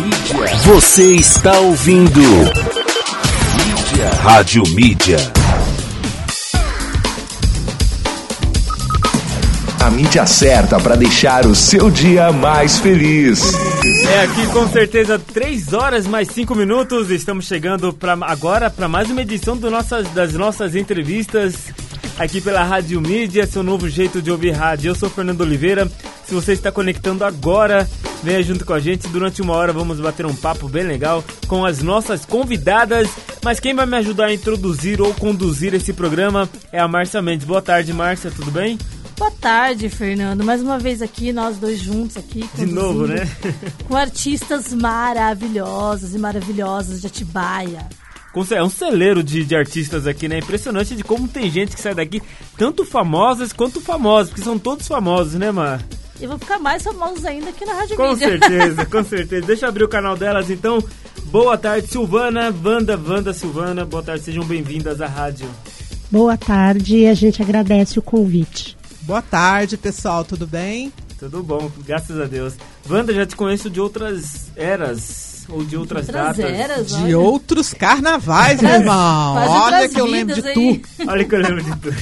Mídia. Você está ouvindo. Mídia. Rádio Mídia. A mídia certa para deixar o seu dia mais feliz. É aqui com certeza 3 horas mais 5 minutos. Estamos chegando pra, agora para mais uma edição do nossas, das nossas entrevistas aqui pela Rádio Mídia, seu novo jeito de ouvir rádio. Eu sou Fernando Oliveira. Se você está conectando agora, venha junto com a gente. Durante uma hora vamos bater um papo bem legal com as nossas convidadas. Mas quem vai me ajudar a introduzir ou conduzir esse programa é a Márcia Mendes. Boa tarde, Márcia, tudo bem? Boa tarde, Fernando. Mais uma vez aqui, nós dois juntos aqui. De novo, né? Com artistas maravilhosos e maravilhosas de Atibaia. É um celeiro de, de artistas aqui, né? Impressionante de como tem gente que sai daqui, tanto famosas quanto famosas, porque são todos famosos, né, Mar? E vão ficar mais famosos ainda aqui na Rádio Com Mídia. certeza, com certeza. Deixa eu abrir o canal delas, então. Boa tarde, Silvana, Wanda, Wanda, Silvana. Boa tarde, sejam bem-vindas à rádio. Boa tarde, a gente agradece o convite. Boa tarde, pessoal, tudo bem? Tudo bom, graças a Deus. Wanda, já te conheço de outras eras ou de outras, Outras datas. eras, De olha. outros carnavais, meu irmão. Faz Olha que eu lembro de aí. tu. Olha que eu lembro de tudo.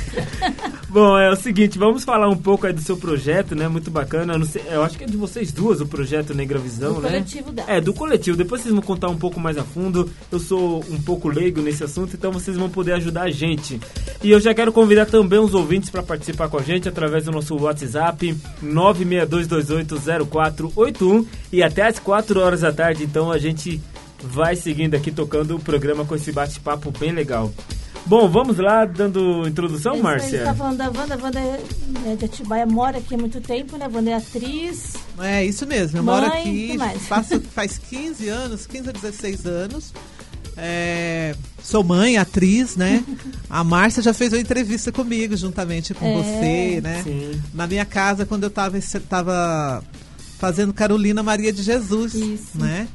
Bom, é o seguinte, vamos falar um pouco aí do seu projeto, né? Muito bacana. Eu, não sei- eu acho que é de vocês duas o projeto Negra Visão, Do né? coletivo dela. É, do coletivo. Depois vocês vão contar um pouco mais a fundo. Eu sou um pouco leigo nesse assunto, então vocês vão poder ajudar a gente. E eu já quero convidar também os ouvintes para participar com a gente através do nosso WhatsApp 962280481 e até às 4 horas da tarde, então a gente vai seguindo aqui tocando o programa com esse bate-papo bem legal. Bom, vamos lá, dando introdução, É isso aí, A gente Márcia? tá falando da Wanda. A Wanda é é de Atibaia, mora aqui há muito tempo, né? A Wanda é atriz. É isso mesmo, eu Mãe, moro que aqui faço- faz 15 anos, 15 a 16 anos. É, sou mãe, atriz, né? A Márcia já fez uma entrevista comigo, juntamente com É, você, né? Sim. Na minha casa, quando eu tava, tava fazendo Carolina Maria de Jesus, Isso. né?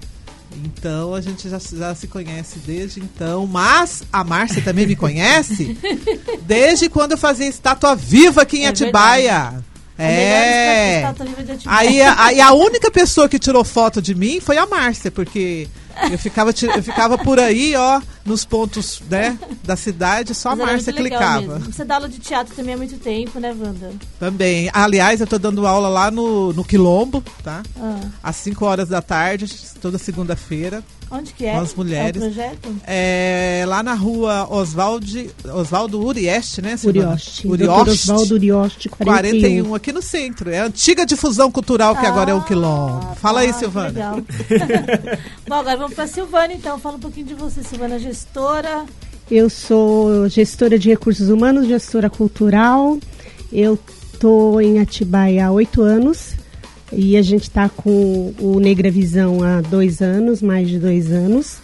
Então a gente já, já se conhece desde então. Mas a Márcia também me conhece desde quando eu fazia estátua viva aqui em É Atibaia. Melhor É. Atibaia. Aí, aí a única pessoa que tirou foto de mim foi a Márcia, porque eu ficava, eu ficava por aí, ó, nos pontos, né, da cidade, só a Mas era Márcia clicava. mesmo. Você dá aula de teatro também há muito tempo, né, Wanda? Também. Aliás, eu tô dando aula lá no, no Quilombo, tá? Ah, Às 5 horas da tarde, toda segunda-feira. Onde que é? Com as mulheres. É o projeto? É, lá na rua Oswaldo Urieste, né, Silvana? Urioste. Dr. Urioste. Oswaldo Urioste, 41. 41, aqui no centro. É a antiga difusão cultural que agora é o Quilombo. Ah, Fala aí, tá, que Silvana. Legal. Bom, agora vamos para Silvana, então. Fala um pouquinho de você, Silvana, gestora. Eu sou gestora de recursos humanos, gestora cultural. Eu tô em Atibaia há oito anos e a gente está com o Negra Visão há dois anos, mais de dois anos.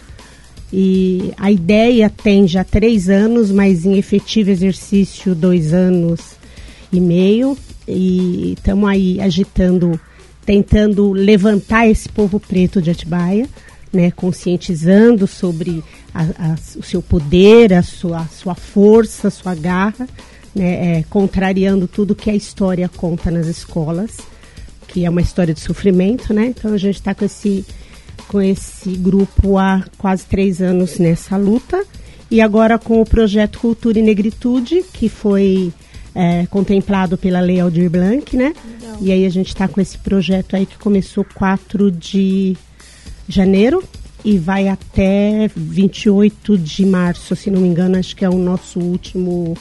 E a ideia tem já três anos, mas em efetivo exercício dois anos e meio. E estamos aí agitando, tentando levantar esse povo preto de Atibaia, né, conscientizando sobre a- a- o seu poder, a sua, a sua força, a sua garra, né, é, contrariando tudo que a história conta nas escolas, que é uma história de sofrimento, né? Então a gente está com esse com esse grupo há quase três anos nessa luta e agora com o projeto Cultura e Negritude que foi é, contemplado pela Lei Aldir Blanc, né? E aí a gente está com esse projeto aí que começou 4 de janeiro e vai até 28 de março, se não me engano, acho que é o nosso último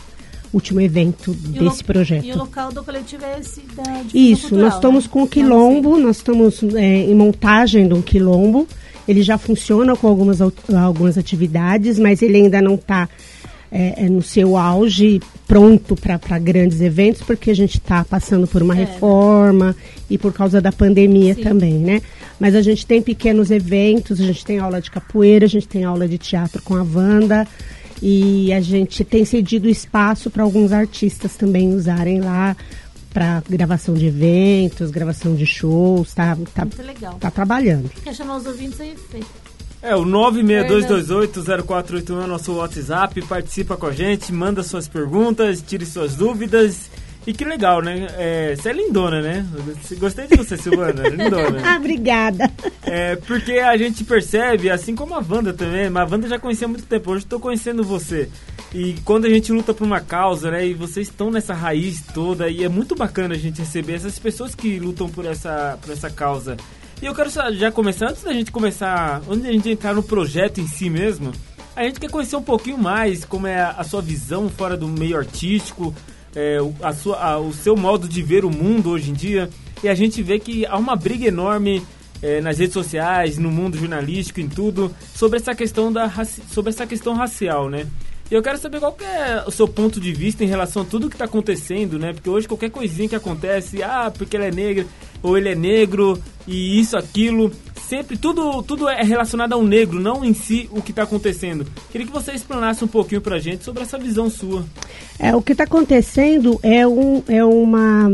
último evento E desse projeto. E o local do coletivo é esse da Isso, cultural, nós estamos né? com o no quilombo, nós estamos é, em montagem de um quilombo. Ele já funciona com algumas, algumas atividades, mas ele ainda não está no seu auge, pronto para grandes eventos, porque a gente está passando por uma É. reforma e por causa da pandemia Sim. também, né? Mas a gente tem pequenos eventos, a gente tem aula de capoeira, a gente tem aula de teatro com a Wanda. E a gente tem cedido espaço para alguns artistas também usarem lá para gravação de eventos, gravação de shows, tá, tá, Muito legal. tá trabalhando. Quer chamar os ouvintes aí? Fê? É, o 962280481 é nosso WhatsApp. Participa com a gente, manda suas perguntas, tire suas dúvidas. E que legal, né? É, você é lindona, né? Gostei de você, Silvana. lindona. ah, obrigada. É, porque a gente percebe, assim como a Wanda também, mas a Wanda já conhecia há muito tempo, hoje estou conhecendo você. E quando a gente luta por uma causa, né? E vocês estão nessa raiz toda, e é muito bacana a gente receber essas pessoas que lutam por essa, por essa causa. E eu quero já começar, antes da gente começar, antes da gente entrar no projeto em si mesmo, a gente quer conhecer um pouquinho mais como é a, a sua visão fora do meio artístico, é, a sua, a, o seu modo de ver o mundo hoje em dia. E a gente vê que há uma briga enorme é, nas redes sociais, no mundo jornalístico, em tudo, sobre essa questão da sobre essa questão racial, né? E eu quero saber qual que é o seu ponto de vista em relação a tudo que está acontecendo, né? Porque hoje qualquer coisinha que acontece, ah, porque ela é negra, ou ele é negro, e isso, aquilo, sempre, tudo, tudo é relacionado ao negro, não em si o que está acontecendo. Queria que você explanasse um pouquinho para a gente sobre essa visão sua. É, o que está acontecendo é, um, é uma,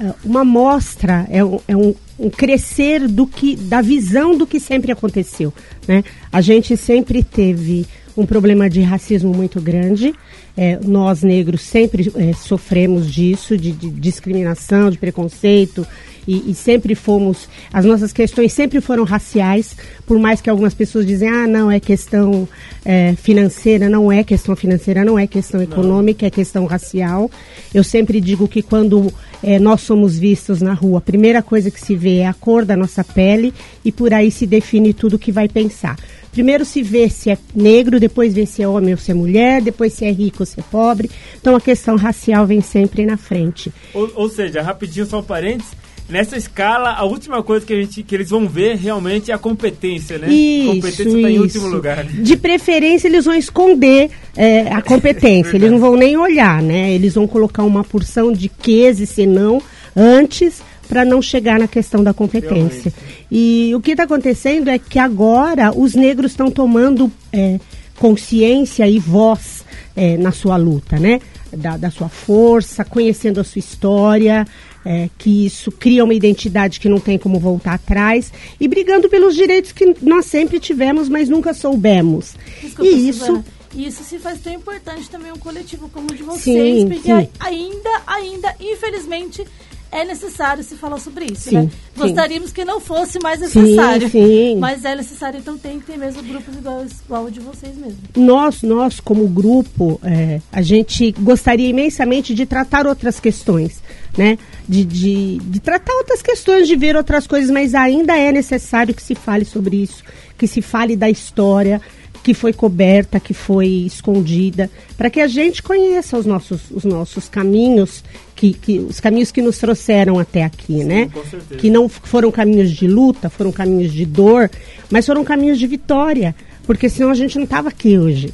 é, uma mostra, é, um, é um, um crescer do que, da visão do que sempre aconteceu. Né? A gente sempre teve um problema de racismo muito grande. É, nós negros sempre é, sofremos disso, de, de, discriminação, de preconceito, e, e, sempre fomos, as nossas questões sempre foram raciais, por mais que algumas pessoas dizem, ah, não, é questão é, financeira, não é questão financeira, não é questão econômica, é questão racial. Eu sempre digo que quando é, nós somos vistos na rua, a primeira coisa que se vê é a cor da nossa pele e por aí se define tudo que vai pensar. Primeiro se vê se é negro, depois vê se é homem ou se é mulher, depois se é rico ou se é pobre. Então a questão racial vem sempre na frente. Ou, ou seja, rapidinho só um parênteses, nessa escala, a última coisa que, a gente, que eles vão ver realmente é a competência, né? Isso, a competência está em último lugar. Né? De preferência, eles vão esconder é, a competência, eles não vão nem olhar, né? Eles vão colocar uma porção de quês e senão antes para não chegar na questão da competência. Realmente. E o que está acontecendo é que agora os negros estão tomando é, consciência e voz é, na sua luta, né? Da, da, sua força, conhecendo a sua história, é, que isso cria uma identidade que não tem como voltar atrás e brigando pelos direitos que nós sempre tivemos, mas nunca soubemos. Desculpa, e isso isso se faz tão importante também um coletivo como o de vocês, sim, porque sim. ainda, ainda, infelizmente, é necessário se falar sobre isso, sim, né? Gostaríamos que não fosse mais necessário. Sim. Mas é necessário, então tem que ter mesmo grupos igual, igual o de vocês mesmo. Nós, nós como grupo, é, a gente gostaria imensamente de tratar outras questões, né? De, de, de tratar outras questões, de ver outras coisas, mas ainda é necessário que se fale sobre isso, que se fale da história, que foi coberta, que foi escondida, para que a gente conheça os nossos, os nossos caminhos, que, que, os caminhos que nos trouxeram até aqui, Sim, né? Que não foram caminhos de luta, foram caminhos de dor, mas foram caminhos de vitória, porque senão a gente não estava aqui hoje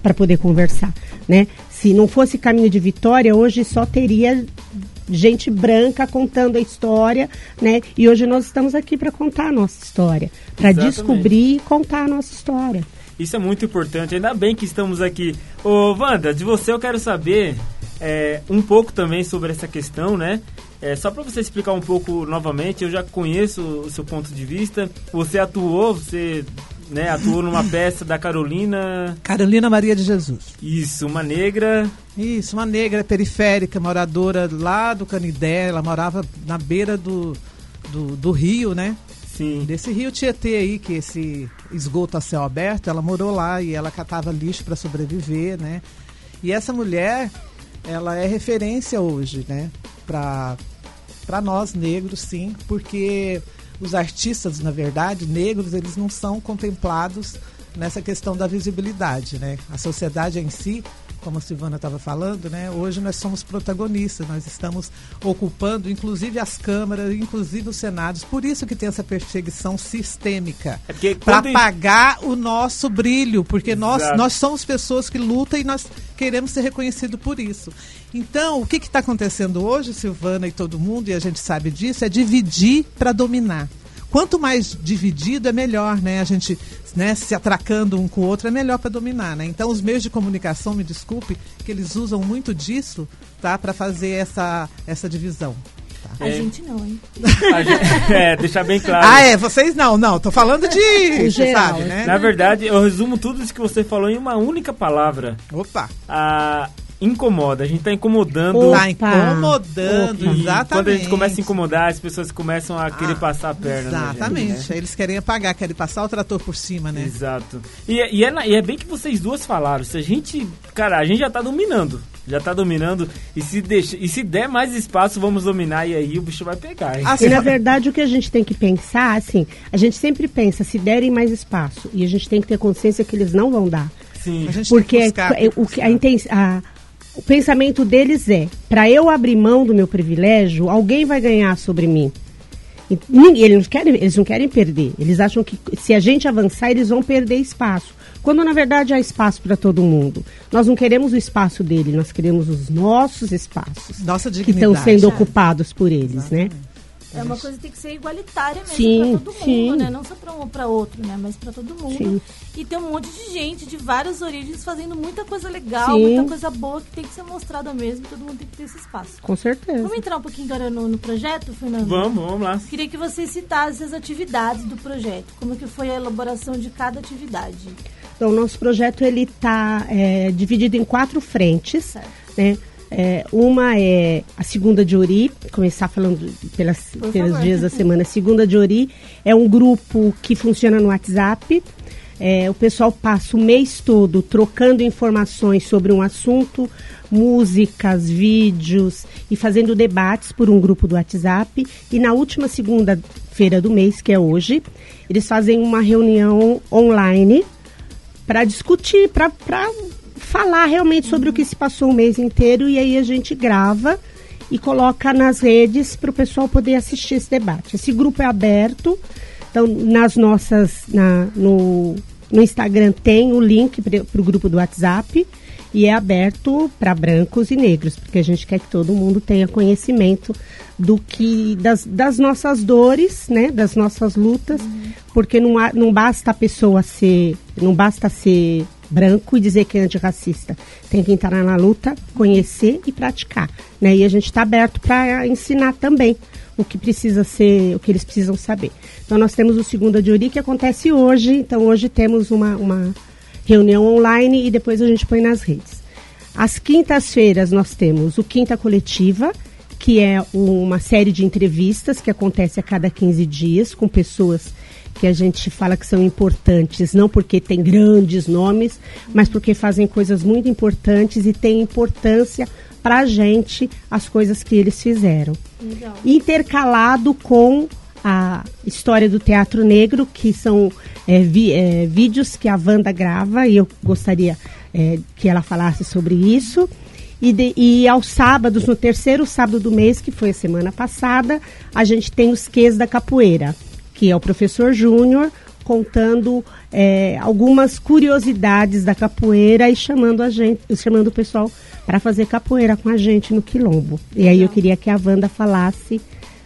para poder conversar, né? Se não fosse caminho de vitória, hoje só teria gente branca contando a história, né? E hoje nós estamos aqui para contar a nossa história, para descobrir e contar a nossa história. Isso é muito importante. Ainda bem que estamos aqui. Ô, Wanda, de você eu quero saber é, um pouco também sobre essa questão, né? É, só para você explicar um pouco novamente, eu já conheço o seu ponto de vista. Você atuou, você né, atuou numa peça da Carolina. Carolina Maria de Jesus. Isso, uma negra. Isso, uma negra periférica, moradora lá do Canidé. Ela morava na beira do, do, do rio, né? Sim. Desse rio Tietê aí, que esse esgoto a céu aberto, ela morou lá e ela catava lixo para sobreviver, né? E essa mulher, ela é referência hoje, né? Para para nós negros, sim, porque os artistas, na verdade, negros, eles não são contemplados nessa questão da visibilidade, né? A sociedade em si como a Silvana estava falando, né? Hoje nós somos protagonistas, nós estamos ocupando, inclusive as câmaras, inclusive os senados. Por isso que tem essa perseguição sistêmica é para apagar o nosso brilho, porque nós nós somos pessoas que lutam e nós queremos ser reconhecidos por isso. Então, o que está acontecendo hoje, Silvana e todo mundo, e a gente sabe disso, é dividir para dominar quanto mais dividido é melhor, né? A gente né, se atracando um com o outro é melhor para dominar, né? Então os meios de comunicação, me desculpe, que eles usam muito disso, tá, para fazer essa essa divisão. Tá? A é. gente não, hein? Gente, é, deixar bem claro. Ah, é, vocês não, não, tô falando de, geral, sabe, né? Na verdade, eu resumo tudo isso que você falou em uma única palavra. Opa. A incomoda, a gente tá incomodando. Tá incomodando, Opa. exatamente. Quando a gente começa a incomodar, as pessoas começam a querer ah, passar a perna. Exatamente. Gente, né? Eles querem apagar, querem passar o trator por cima, né? Exato. E, e, é, e é bem que vocês duas falaram. Se a gente. Cara, a gente já tá dominando já tá dominando. E se, deixa, e se der mais espaço, vamos dominar. E aí o bicho vai pegar. Hein? Assim, na verdade, o que a gente tem que pensar, assim, a gente sempre pensa, se derem mais espaço. E a gente tem que ter consciência que eles não vão dar. Sim. Porque buscar, é, o, a, a, o pensamento deles é, para eu abrir mão do meu privilégio, alguém vai ganhar sobre mim. E, eles, não querem, eles não querem perder. Eles acham que se a gente avançar, eles vão perder espaço quando na verdade há espaço para todo mundo. Nós não queremos o espaço dele, nós queremos os nossos espaços Nossa que estão sendo ocupados por eles, né? Exatamente. né? É uma coisa que tem que ser igualitária mesmo para todo mundo, sim. né? Não só para um ou para outro, né? Mas para todo mundo. Sim. E tem um monte de gente de várias origens fazendo muita coisa legal, sim. muita coisa boa que tem que ser mostrada mesmo. Todo mundo tem que ter esse espaço. Com certeza. Vamos entrar um pouquinho agora no, no projeto, Fernando? Vamos, vamos lá. Queria que você citasse as atividades do projeto. Como que foi a elaboração de cada atividade? Então, o nosso projeto ele está é, dividido em quatro frentes, certo. né? É, uma é a segunda de Ori, começar falando pelas, pelos dias da semana. A segunda de Ori é um grupo que funciona no WhatsApp. É, o pessoal passa o mês todo trocando informações sobre um assunto, músicas, vídeos e fazendo debates por um grupo do WhatsApp. E na última segunda-feira do mês, que é hoje, eles fazem uma reunião online para discutir, para falar realmente sobre o que se passou o mês inteiro e aí a gente grava e coloca nas redes para o pessoal poder assistir esse debate. Esse grupo é aberto, então nas nossas, na, no, no Instagram tem o link para o grupo do WhatsApp e é aberto para brancos e negros, porque a gente quer que todo mundo tenha conhecimento do que das, das nossas dores, né, das nossas lutas, uhum. porque não, há, não basta a pessoa ser, não basta ser branco e dizer que é antirracista. Tem que entrar na luta, conhecer e praticar. Né? E a gente está aberto para ensinar também o que precisa ser, o que eles precisam saber. Então nós temos o Segunda de Uri que acontece hoje. Então hoje temos uma, uma reunião online e depois a gente põe nas redes. Às quintas-feiras nós temos o Quinta Coletiva, que é uma série de entrevistas que acontece a cada 15 dias com pessoas que a gente fala que são importantes, não porque tem grandes nomes, mas porque fazem coisas muito importantes e têm importância para a gente as coisas que eles fizeram. Legal. Intercalado com a história do teatro negro, que são é, vi, é, vídeos que a Wanda grava, e eu gostaria é, que ela falasse sobre isso. E, de, e aos sábados, no terceiro sábado do mês, que foi a semana passada, a gente tem os Qs da Capoeira que é o professor Júnior, contando é, algumas curiosidades da capoeira e chamando a gente, chamando o pessoal para fazer capoeira com a gente no Quilombo. E aí eu queria que a Wanda falasse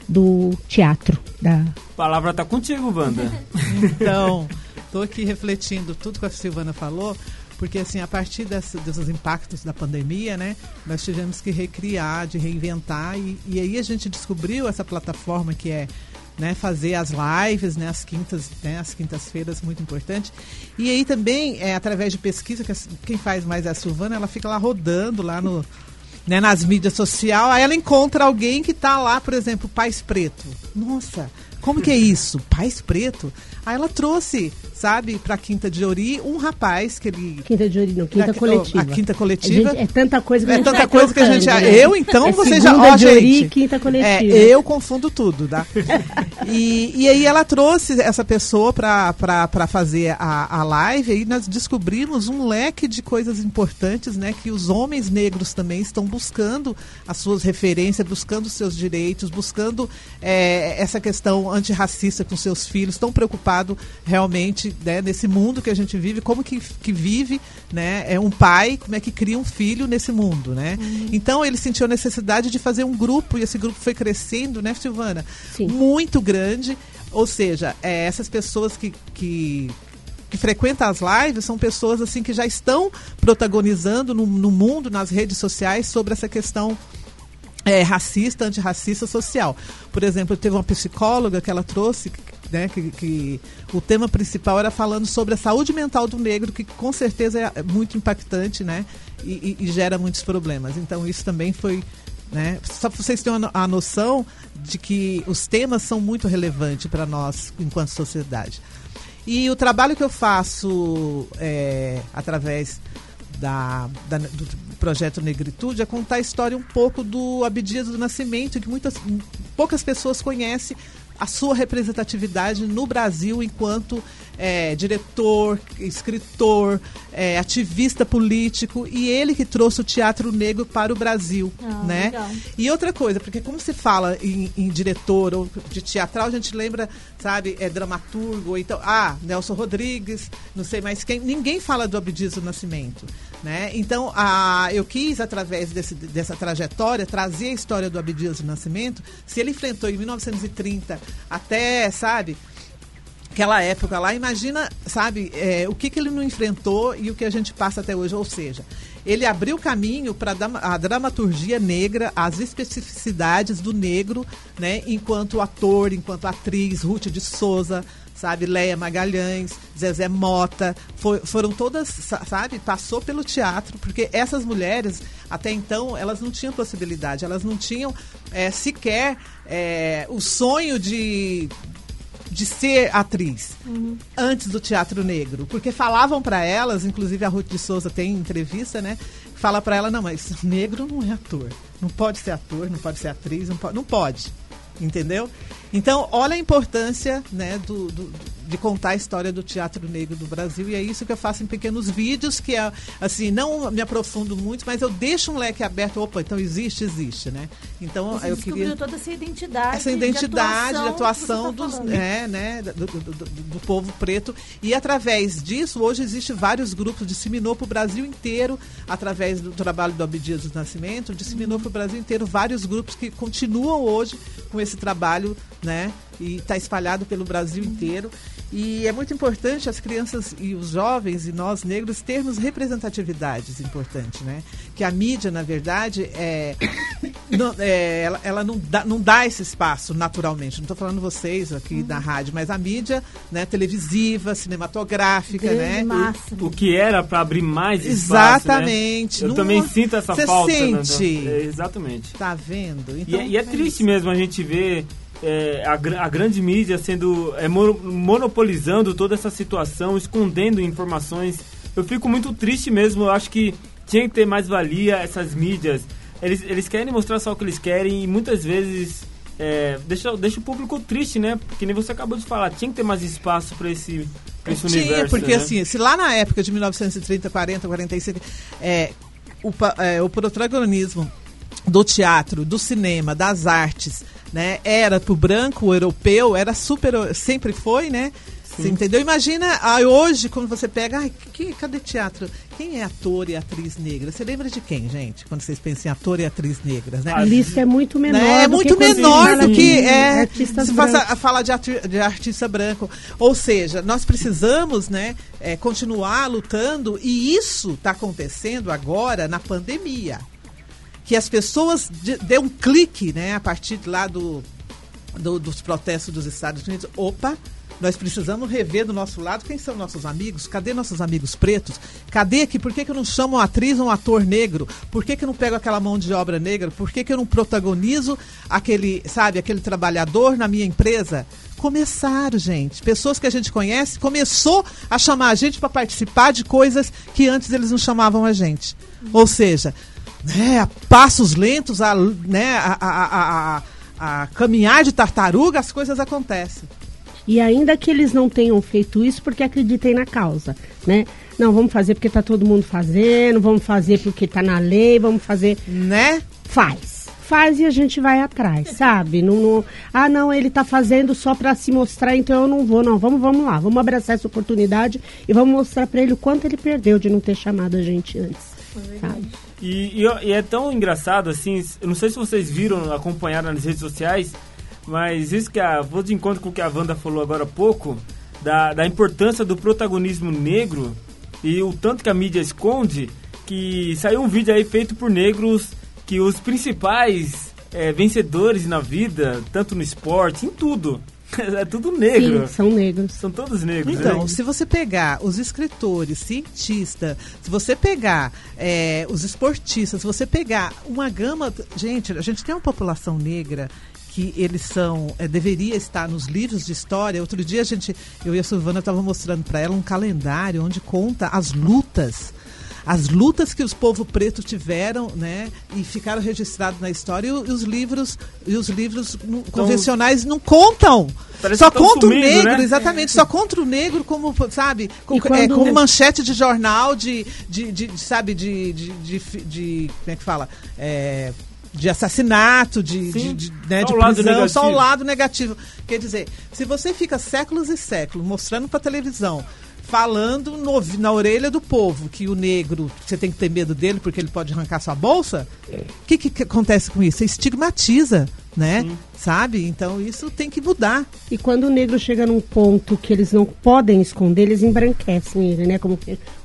do teatro. Da... A palavra está contigo, Wanda. então, estou aqui refletindo tudo que a Silvana falou, porque assim, a partir desse, desses impactos da pandemia, né, nós tivemos que recriar, de reinventar, e, e aí a gente descobriu essa plataforma que é né, fazer as lives, né, as quintas, né, as quintas-feiras, muito importante. E aí também, é, através de pesquisa, que quem faz mais é a Silvana, ela fica lá rodando lá no, né, nas mídias sociais, aí ela encontra alguém que está lá, por exemplo, Pais Preto. Nossa, como que é isso? Pais Preto? Aí ela trouxe, sabe, pra Quinta de Ori, um rapaz que ele. Quinta de Ori, não, Quinta Coletiva. A Quinta Coletiva. Gente, é tanta coisa que a é gente É tanta coisa que a gente. Né? Eu, então, é você já. Ó, de Ori, gente, Quinta Coletiva. É, eu confundo tudo, tá? e, e aí ela trouxe essa pessoa pra, pra, pra fazer a, a live e nós descobrimos um leque de coisas importantes, né? Que os homens negros também estão buscando as suas referências, buscando os seus direitos, buscando é, essa questão antirracista com seus filhos, estão preocupados realmente né, nesse mundo que a gente vive, como que, que vive né, é um pai, como é que cria um filho nesse mundo. Né? Uhum. Então ele sentiu a necessidade de fazer um grupo, e esse grupo foi crescendo, né, Silvana? Sim. Muito grande. Ou seja, é, essas pessoas que, que que frequentam as lives são pessoas assim que já estão protagonizando no, no mundo, nas redes sociais, sobre essa questão é, racista, antirracista social. Por exemplo, teve uma psicóloga que ela trouxe né, que, que, o tema principal era falando sobre a saúde mental do negro, que com certeza é muito impactante, né, e, e, e gera muitos problemas. Então isso também foi, né, só para vocês terem a noção de que os temas são muito relevantes para nós enquanto sociedade. E o trabalho que eu faço é, através da, da, do projeto Negritude é contar a história um pouco do Abdias do Nascimento, que muitas, poucas pessoas conhecem a sua representatividade no Brasil enquanto é, diretor, escritor, é, ativista político e ele que trouxe o teatro negro para o Brasil, ah, né? Legal. E outra coisa, porque como se fala em, em, diretor ou de teatral, a gente lembra, sabe, é dramaturgo, então, ah, Nelson Rodrigues, não sei mais quem, ninguém fala do Abdias do Nascimento. Né? Então, a, eu quis, através desse, dessa trajetória, trazer a história do Abdias do Nascimento. Se ele enfrentou em 1930 até, sabe, aquela época lá, imagina, sabe, é, o que, que ele não enfrentou e o que a gente passa até hoje. Ou seja, ele abriu caminho para a dramaturgia negra, as especificidades do negro, né, enquanto ator, enquanto atriz, Ruth de Souza, sabe? Leia Magalhães, Zezé Mota, foram todas, sabe? Passou pelo teatro, porque essas mulheres, até então, elas não tinham possibilidade, elas não tinham é, sequer é, o sonho de de ser atriz uhum. antes do teatro negro, porque falavam para elas, inclusive a Ruth de Souza tem entrevista, né? Fala para ela não, mas negro não é ator, não pode ser ator, não pode ser atriz, não pode, não pode entendeu? Então, olha a importância né, do, do, de contar a história do teatro negro do Brasil e é isso que eu faço em pequenos vídeos que é assim não me aprofundo muito mas eu deixo um leque aberto. Opa então existe existe né? Então Você eu queria toda essa identidade essa identidade de atuação, de atuação tá dos é, né do, do, do, do, povo preto. E através disso hoje existe vários grupos disseminou para o Brasil inteiro através do trabalho do Abdias do Nascimento disseminou uhum. para o Brasil inteiro vários grupos que continuam hoje com esse trabalho né e está espalhado pelo Brasil inteiro. E é muito importante as crianças e os jovens e nós negros termos representatividades importantes, né? Que a mídia, na verdade, é, não, é ela, ela não, dá, não dá esse espaço naturalmente. Não estou falando vocês aqui uhum. da rádio, mas a mídia né, televisiva, cinematográfica, Grande né? O, o, que era para abrir mais espaço, né? Exatamente. Né? Eu também sinto essa falta. Né? Sente. Né? Exatamente. Tá vendo? É, então, e, e é, é triste mesmo a gente ver é, a, a, grande mídia sendo é, monopolizando toda essa situação, escondendo informações. Eu fico muito triste mesmo. Eu acho que tinha que ter mais valia essas mídias. Eles, eles querem mostrar só o que eles querem e muitas vezes é, deixa, deixa o público triste, né? Porque nem você acabou de falar, tinha que ter mais espaço para esse, pra esse tinha, universo. porque né? assim, se lá na época de 1930, 40, 45, é, o, é, o protagonismo do teatro, do cinema, das artes, né? Era pro branco, o europeu, era super, sempre foi, né? Você entendeu? Imagina ah, hoje, quando você pega, ai, que, cadê teatro? Quem é ator e atriz negra? Você lembra de quem, gente? Quando vocês pensam em ator e atriz negras, né? A lista é muito menor. Né? É muito menor do que é, se faça, falar de, de artista branco. Ou seja, nós precisamos, né, é, continuar lutando e isso está acontecendo agora na pandemia que as pessoas dê um clique, né, a partir lá do, do, dos protestos dos Estados Unidos. Opa, nós precisamos rever do nosso lado quem são nossos amigos, cadê nossos amigos pretos? Cadê aqui? Por que, que eu não chamo uma atriz ou um ator negro? Por que, que eu não pego aquela mão de obra negra? Por que, que eu não protagonizo aquele, sabe, aquele trabalhador na minha empresa? Começaram, gente. Pessoas que a gente conhece começou a chamar a gente para participar de coisas que antes eles não chamavam a gente. Ou seja, né, a passos lentos, a, né, a, a, a, a caminhar de tartaruga, as coisas acontecem. E ainda que eles não tenham feito isso porque acreditem na causa, né? Não, vamos fazer porque está todo mundo fazendo, vamos fazer porque está na lei, vamos fazer. Né? Faz. Faz e a gente vai atrás, sabe? Não, não... ah, não, ele está fazendo só para se mostrar, então eu não vou, não. Vamos, vamos lá, vamos abraçar essa oportunidade e vamos mostrar para ele o quanto ele perdeu de não ter chamado a gente antes, sabe? E, e, e, é tão engraçado, assim, eu não sei se vocês viram, acompanharam nas redes sociais, mas isso que a. Vou de encontro com o que a Wanda falou agora há pouco, da, da importância do protagonismo negro e o tanto que a mídia esconde, que saiu um vídeo aí feito por negros que os principais é, vencedores na vida, tanto no esporte, em tudo, É tudo negro. Sim, são negros. São todos negros. Então, né? se você pegar os escritores, cientistas, se você pegar é, os esportistas, se você pegar uma gama. Gente, a gente tem uma população negra que eles são é, deveria estar nos livros de história. Outro dia a gente, eu e a Silvana estava mostrando para ela um calendário onde conta as lutas as lutas que os povos pretos tiveram, né, e ficaram registrados na história, e, os livros e os livros então, convencionais não contam. Só conta o negro, né? exatamente, só conta o negro como, sabe, com, é, como manchete de jornal, de, de, de sabe, de, de, de, de, como é que fala? É, de assassinato, de, de, de, né, de prisão, só o lado negativo. Quer dizer, se você fica séculos e séculos mostrando para televisão falando no, na orelha do povo que o negro, você tem que ter medo dele porque ele pode arrancar sua bolsa, o é. que, que, que, acontece com isso? Você estigmatiza, né? Sim. Sabe? Então isso tem que mudar. E quando o negro chega num ponto que eles não podem esconder, eles embranquecem ele, né? Como,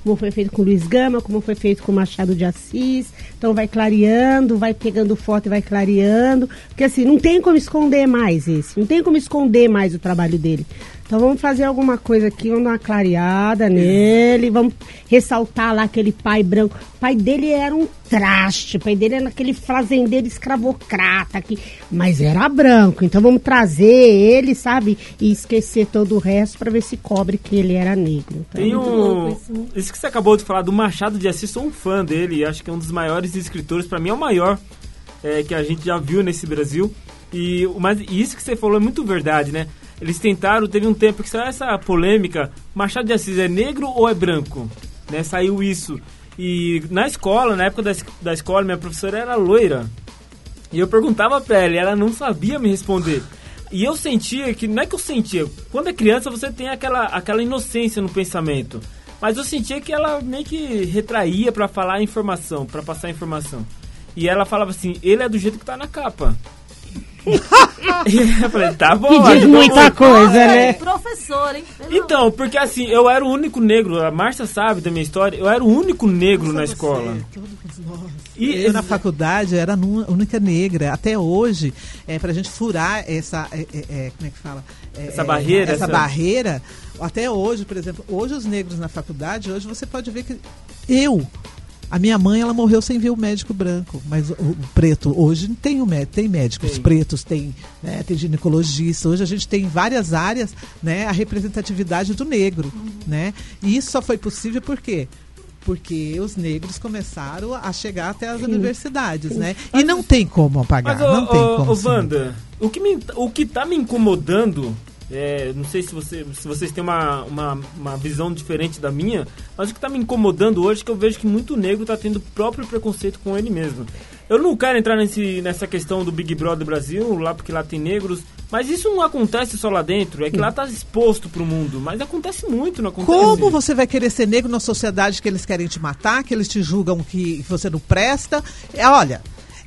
como foi feito com Luiz Gama, como foi feito com Machado de Assis. Então vai clareando, vai pegando foto e vai clareando. Porque assim, não tem como esconder mais esse. Não tem como esconder mais o trabalho dele. Então vamos fazer alguma coisa aqui, vamos dar uma clareada nele, vamos ressaltar lá aquele pai branco. O pai dele era um traste, o pai dele era aquele fazendeiro escravocrata, aqui, mas era branco. Então vamos trazer ele, sabe? E esquecer todo o resto para ver se cobre que ele era negro. Então, Tem um... Isso, né? isso que você acabou de falar do Machado de Assis, sou um fã dele, acho que é um dos maiores escritores, para mim é o maior é, que a gente já viu nesse Brasil. E, mas isso que você falou é muito verdade, né? Eles tentaram, teve um tempo que saiu essa polêmica, Machado de Assis é negro ou é branco? Né, saiu isso. E na escola, na época da, da escola, minha professora era loira. E eu perguntava pra ela e ela não sabia me responder. E eu sentia que, não é que eu sentia, quando é criança você tem aquela, aquela inocência no pensamento. Mas eu sentia que ela meio que retraía para falar a informação, para passar a informação. E ela falava assim, ele é do jeito que tá na capa. Eu falei, tá bom. Que diz muita coisa, é, né? Professor, hein? Então, porque assim, eu era o único negro, a Márcia sabe da minha história, eu era o único negro Nossa, na escola. E eu na faculdade era a única negra. Até hoje, é, pra gente furar essa. É, é, é como é que fala? É, essa barreira. Essa, essa barreira. Até hoje, por exemplo, hoje os negros na faculdade, hoje você pode ver que eu a minha mãe, ela morreu sem ver o médico branco, mas o, o preto, hoje tem o médico, tem médicos tem. pretos, tem, né, tem ginecologista, hoje a gente tem em várias áreas, né, a representatividade do negro, uhum. né? E isso só foi possível por quê? porque os negros começaram a chegar até as Sim. universidades, Sim. né? E não tem como apagar, mas, não tem como. Ô, Wanda, o que, me, o que tá me incomodando é, não sei se, você, se vocês têm uma, uma, uma visão diferente da minha, mas o que está me incomodando hoje é que eu vejo que muito negro está tendo próprio preconceito com ele mesmo. Eu não quero entrar nesse, nessa questão do Big Brother Brasil, lá porque lá tem negros, mas isso não acontece só lá dentro, é que lá está exposto para o mundo, mas acontece muito, não acontece. Como você vai querer ser negro na sociedade que eles querem te matar, que eles te julgam que você não presta? É, olha,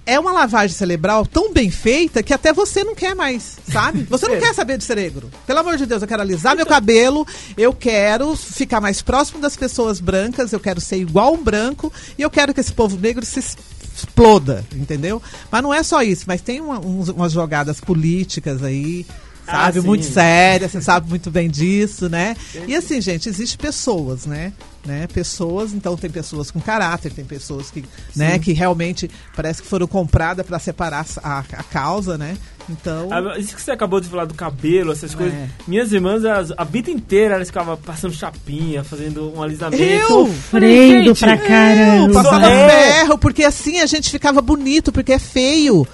é uma lavagem cerebral tão bem feita que até você não quer mais, sabe? Você não é. quer saber de ser negro. Pelo amor de Deus, eu quero alisar meu cabelo, eu quero ficar mais próximo das pessoas brancas, eu quero ser igual um branco e eu quero que esse povo negro se exploda, entendeu? Mas não é só isso, mas tem uma, uns, umas jogadas políticas aí sabe? Ah, muito séria, você sabe muito bem disso, né? E assim, gente, existem pessoas, né? né? Pessoas, então tem pessoas com caráter, tem pessoas que, né, que realmente parece que foram compradas para separar a, a causa, né? Então. Ah, isso que você acabou de falar do cabelo, essas é. coisas. Minhas irmãs, elas, a vida inteira, elas ficavam passando chapinha, fazendo um alisamento. Eu? Sofrendo pra caramba. Passava é. ferro, porque assim a gente ficava bonito, porque é feio.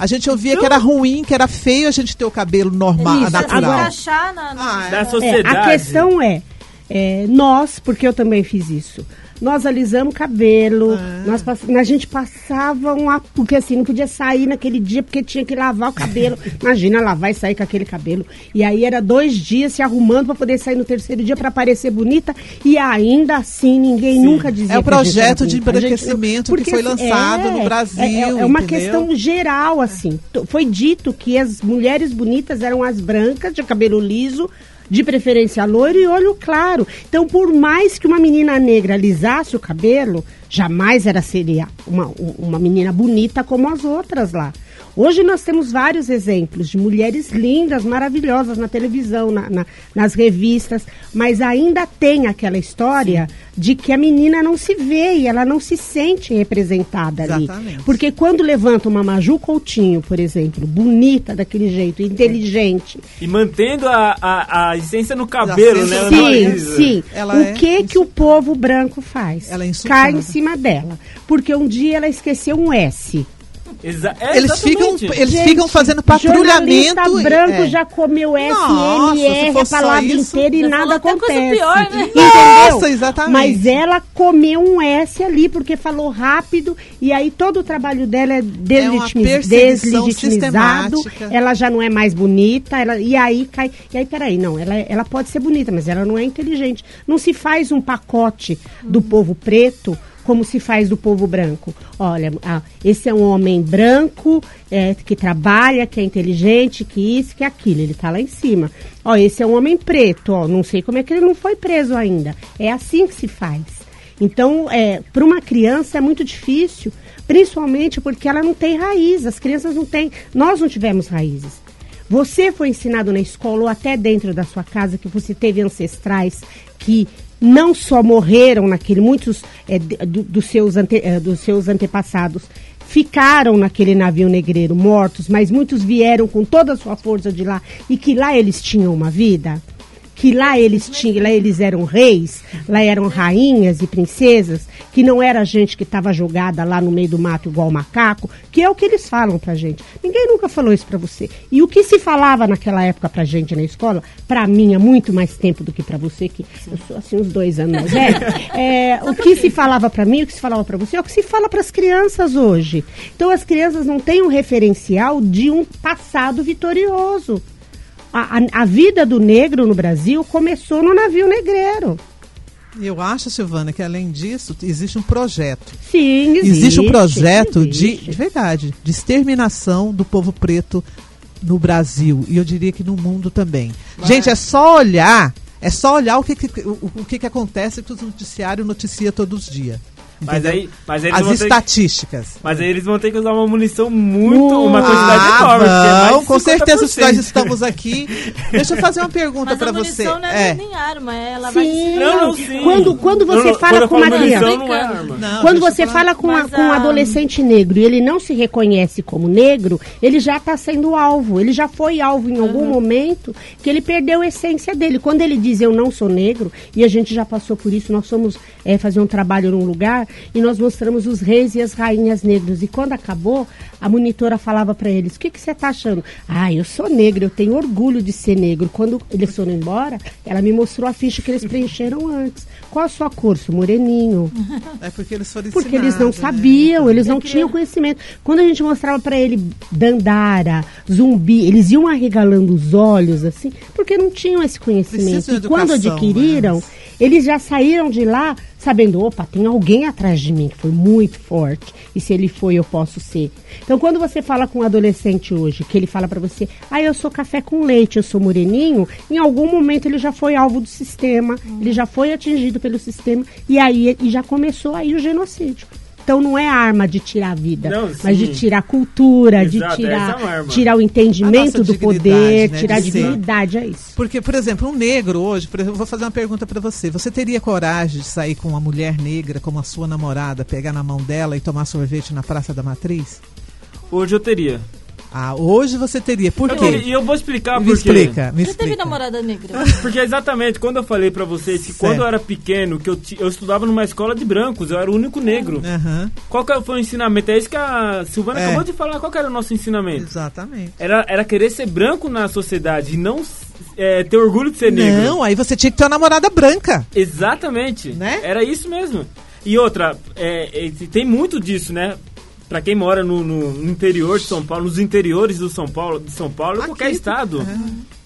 A gente ouvia que era ruim, que era feio a gente ter o cabelo normal, Isso, natural. Agora, na, na, ah, é. sociedade. É, a questão é, é, nós, porque eu também fiz isso, nós alisamos o cabelo, ah. nós a gente passava um porque assim, não podia sair naquele dia porque tinha que lavar o cabelo. Imagina lavar e sair com aquele cabelo. E aí era dois dias se arrumando para poder sair no terceiro dia para parecer bonita e ainda assim ninguém Sim. nunca dizia. É o projeto de embranquecimento que foi assim, lançado é, no Brasil. É, é, é uma questão geral assim. Foi dito que as mulheres bonitas eram as brancas de cabelo liso de preferência loiro e olho claro. Então, por mais que uma menina negra alisasse o cabelo, jamais ela seria uma, uma menina bonita como as outras lá. Hoje nós temos vários exemplos de mulheres lindas, maravilhosas na televisão, na, na, nas revistas, mas ainda tem aquela história de que a menina não se vê e ela não se sente representada Exatamente. ali. Porque quando levanta uma Maju Coutinho, por exemplo, bonita daquele jeito, inteligente. E mantendo a, a, a essência no cabelo, né? Sim, sim. Ela o é que que o povo branco faz? Ela é Cai em cima dela. Porque um dia ela esqueceu um S. Exa é, eles ficam, eles Gente, ficam fazendo patrulhamento. branco é. já comeu SMR a palavra inteira e nada acontece. Pior, né? Entendeu? Nossa, exatamente. Mas ela comeu um S ali porque falou rápido e aí todo o trabalho dela é, é deslegitimizado. Ela já não é mais bonita. Ela, e aí cai. E aí, peraí, não, ela, ela pode ser bonita, mas ela não é inteligente. Não se faz um pacote do povo preto como se faz do povo branco. Olha, ah, esse é um homem branco é, que trabalha, que é inteligente, que isso, que aquilo. Ele está lá em cima. Ó, esse é um homem preto. Ó, não sei como é que ele não foi preso ainda. É assim que se faz. Então, é, para uma criança é muito difícil, principalmente porque ela não tem raiz. As crianças não têm. Nós não tivemos raízes. Você foi ensinado na escola ou até dentro da sua casa que você teve ancestrais que não só morreram naquele, muitos é, do, seus ante, é, dos seus antepassados ficaram naquele navio negreiro mortos, mas muitos vieram com toda a sua força de lá e que lá eles tinham uma vida que lá eles tinham, lá eles eram reis, lá eram rainhas e princesas, que não era gente que estava jogada lá no meio do mato igual macaco, que é o que eles falam pra gente. Ninguém nunca falou isso pra você. E o que se falava naquela época pra gente na escola, pra mim há muito mais tempo do que pra você, que eu sou assim uns dois anos mais velho, é, o que se falava pra mim, o que se falava pra você, é o que se fala pras crianças hoje. Então as crianças não têm um referencial de um passado vitorioso a, a, a vida do negro no Brasil começou no navio negreiro. Eu acho, Silvana, que além disso, existe um projeto. Sim, existe. Existe um projeto existe. De, de verdade, de exterminação do povo preto no Brasil. E eu diria que no mundo também. Mas... Gente, é só olhar, é só olhar o que, que o, o que, que acontece que o noticiário noticia todos os dias. Mas aí, mas aí As estatísticas. Que, mas aí eles vão ter que usar uma munição muito, uh, uma quantidade ah, enorme. Não, com certeza nós estamos aqui. Deixa eu fazer uma pergunta para você. Não é, é nem arma, ela sim. vai não, não, sim. Quando, quando você não, fala com uma criança. É quando você fala com, a, com um adolescente negro e ele não se reconhece como negro, ele já está sendo alvo. Ele já foi alvo em algum uhum. momento que ele perdeu a essência dele. Quando ele diz eu não sou negro, e a gente já passou por isso, nós somos é, fazer um trabalho num lugar e nós mostramos os reis e as rainhas negros. E quando acabou, a monitora falava para eles: O que, que você está achando? Ah, eu sou negro, eu tenho orgulho de ser negro. Quando eles foram embora, ela me mostrou a ficha que eles preencheram antes. Qual a sua cor? Sou moreninho. É porque eles foram Porque eles não né? sabiam, né? eles não tinham conhecimento. Quando a gente mostrava para ele Dandara, Zumbi, eles iam arregalando os olhos assim, porque não tinham esse conhecimento. E quando adquiriram, mas... eles já saíram de lá sabendo, opa, tem alguém atrás de mim que foi muito forte. E se ele foi, eu posso ser. Então, quando você fala com um adolescente hoje, que ele fala para você, ah, eu sou café com leite, eu sou moreninho, em algum momento ele já foi alvo do sistema, ele já foi atingido pelo sistema, e aí e já começou aí o genocídio. Então não é arma de tirar a vida, não, mas de tirar a cultura, Exato, de tirar, é tirar o entendimento do poder, né, tirar a dignidade, é isso. Porque, por exemplo, um negro hoje, por exemplo, vou fazer uma pergunta para você. Você teria coragem de sair com uma mulher negra como a sua namorada, pegar na mão dela e tomar sorvete na Praça da Matriz? Hoje eu teria. Ah, hoje você teria. Por quê? E eu, eu, vou explicar me por quê. Explica, me Você explica. teve namorada negra? Porque exatamente, quando eu falei pra vocês que certo. quando eu era pequeno, que eu, eu estudava numa escola de brancos, eu era o único negro. Uhum. Qual que foi o ensinamento? É isso que a Silvana é. acabou de falar. Qual que era o nosso ensinamento? Exatamente. Era, era querer ser branco na sociedade e não é, ter orgulho de ser negro. Não, aí você tinha que ter uma namorada branca. Exatamente. Né? Era isso mesmo. E outra, é, é, tem muito disso, né? Para quem mora no, no, interior de São Paulo, nos interiores do São Paulo, de São Paulo, Aqui, qualquer estado,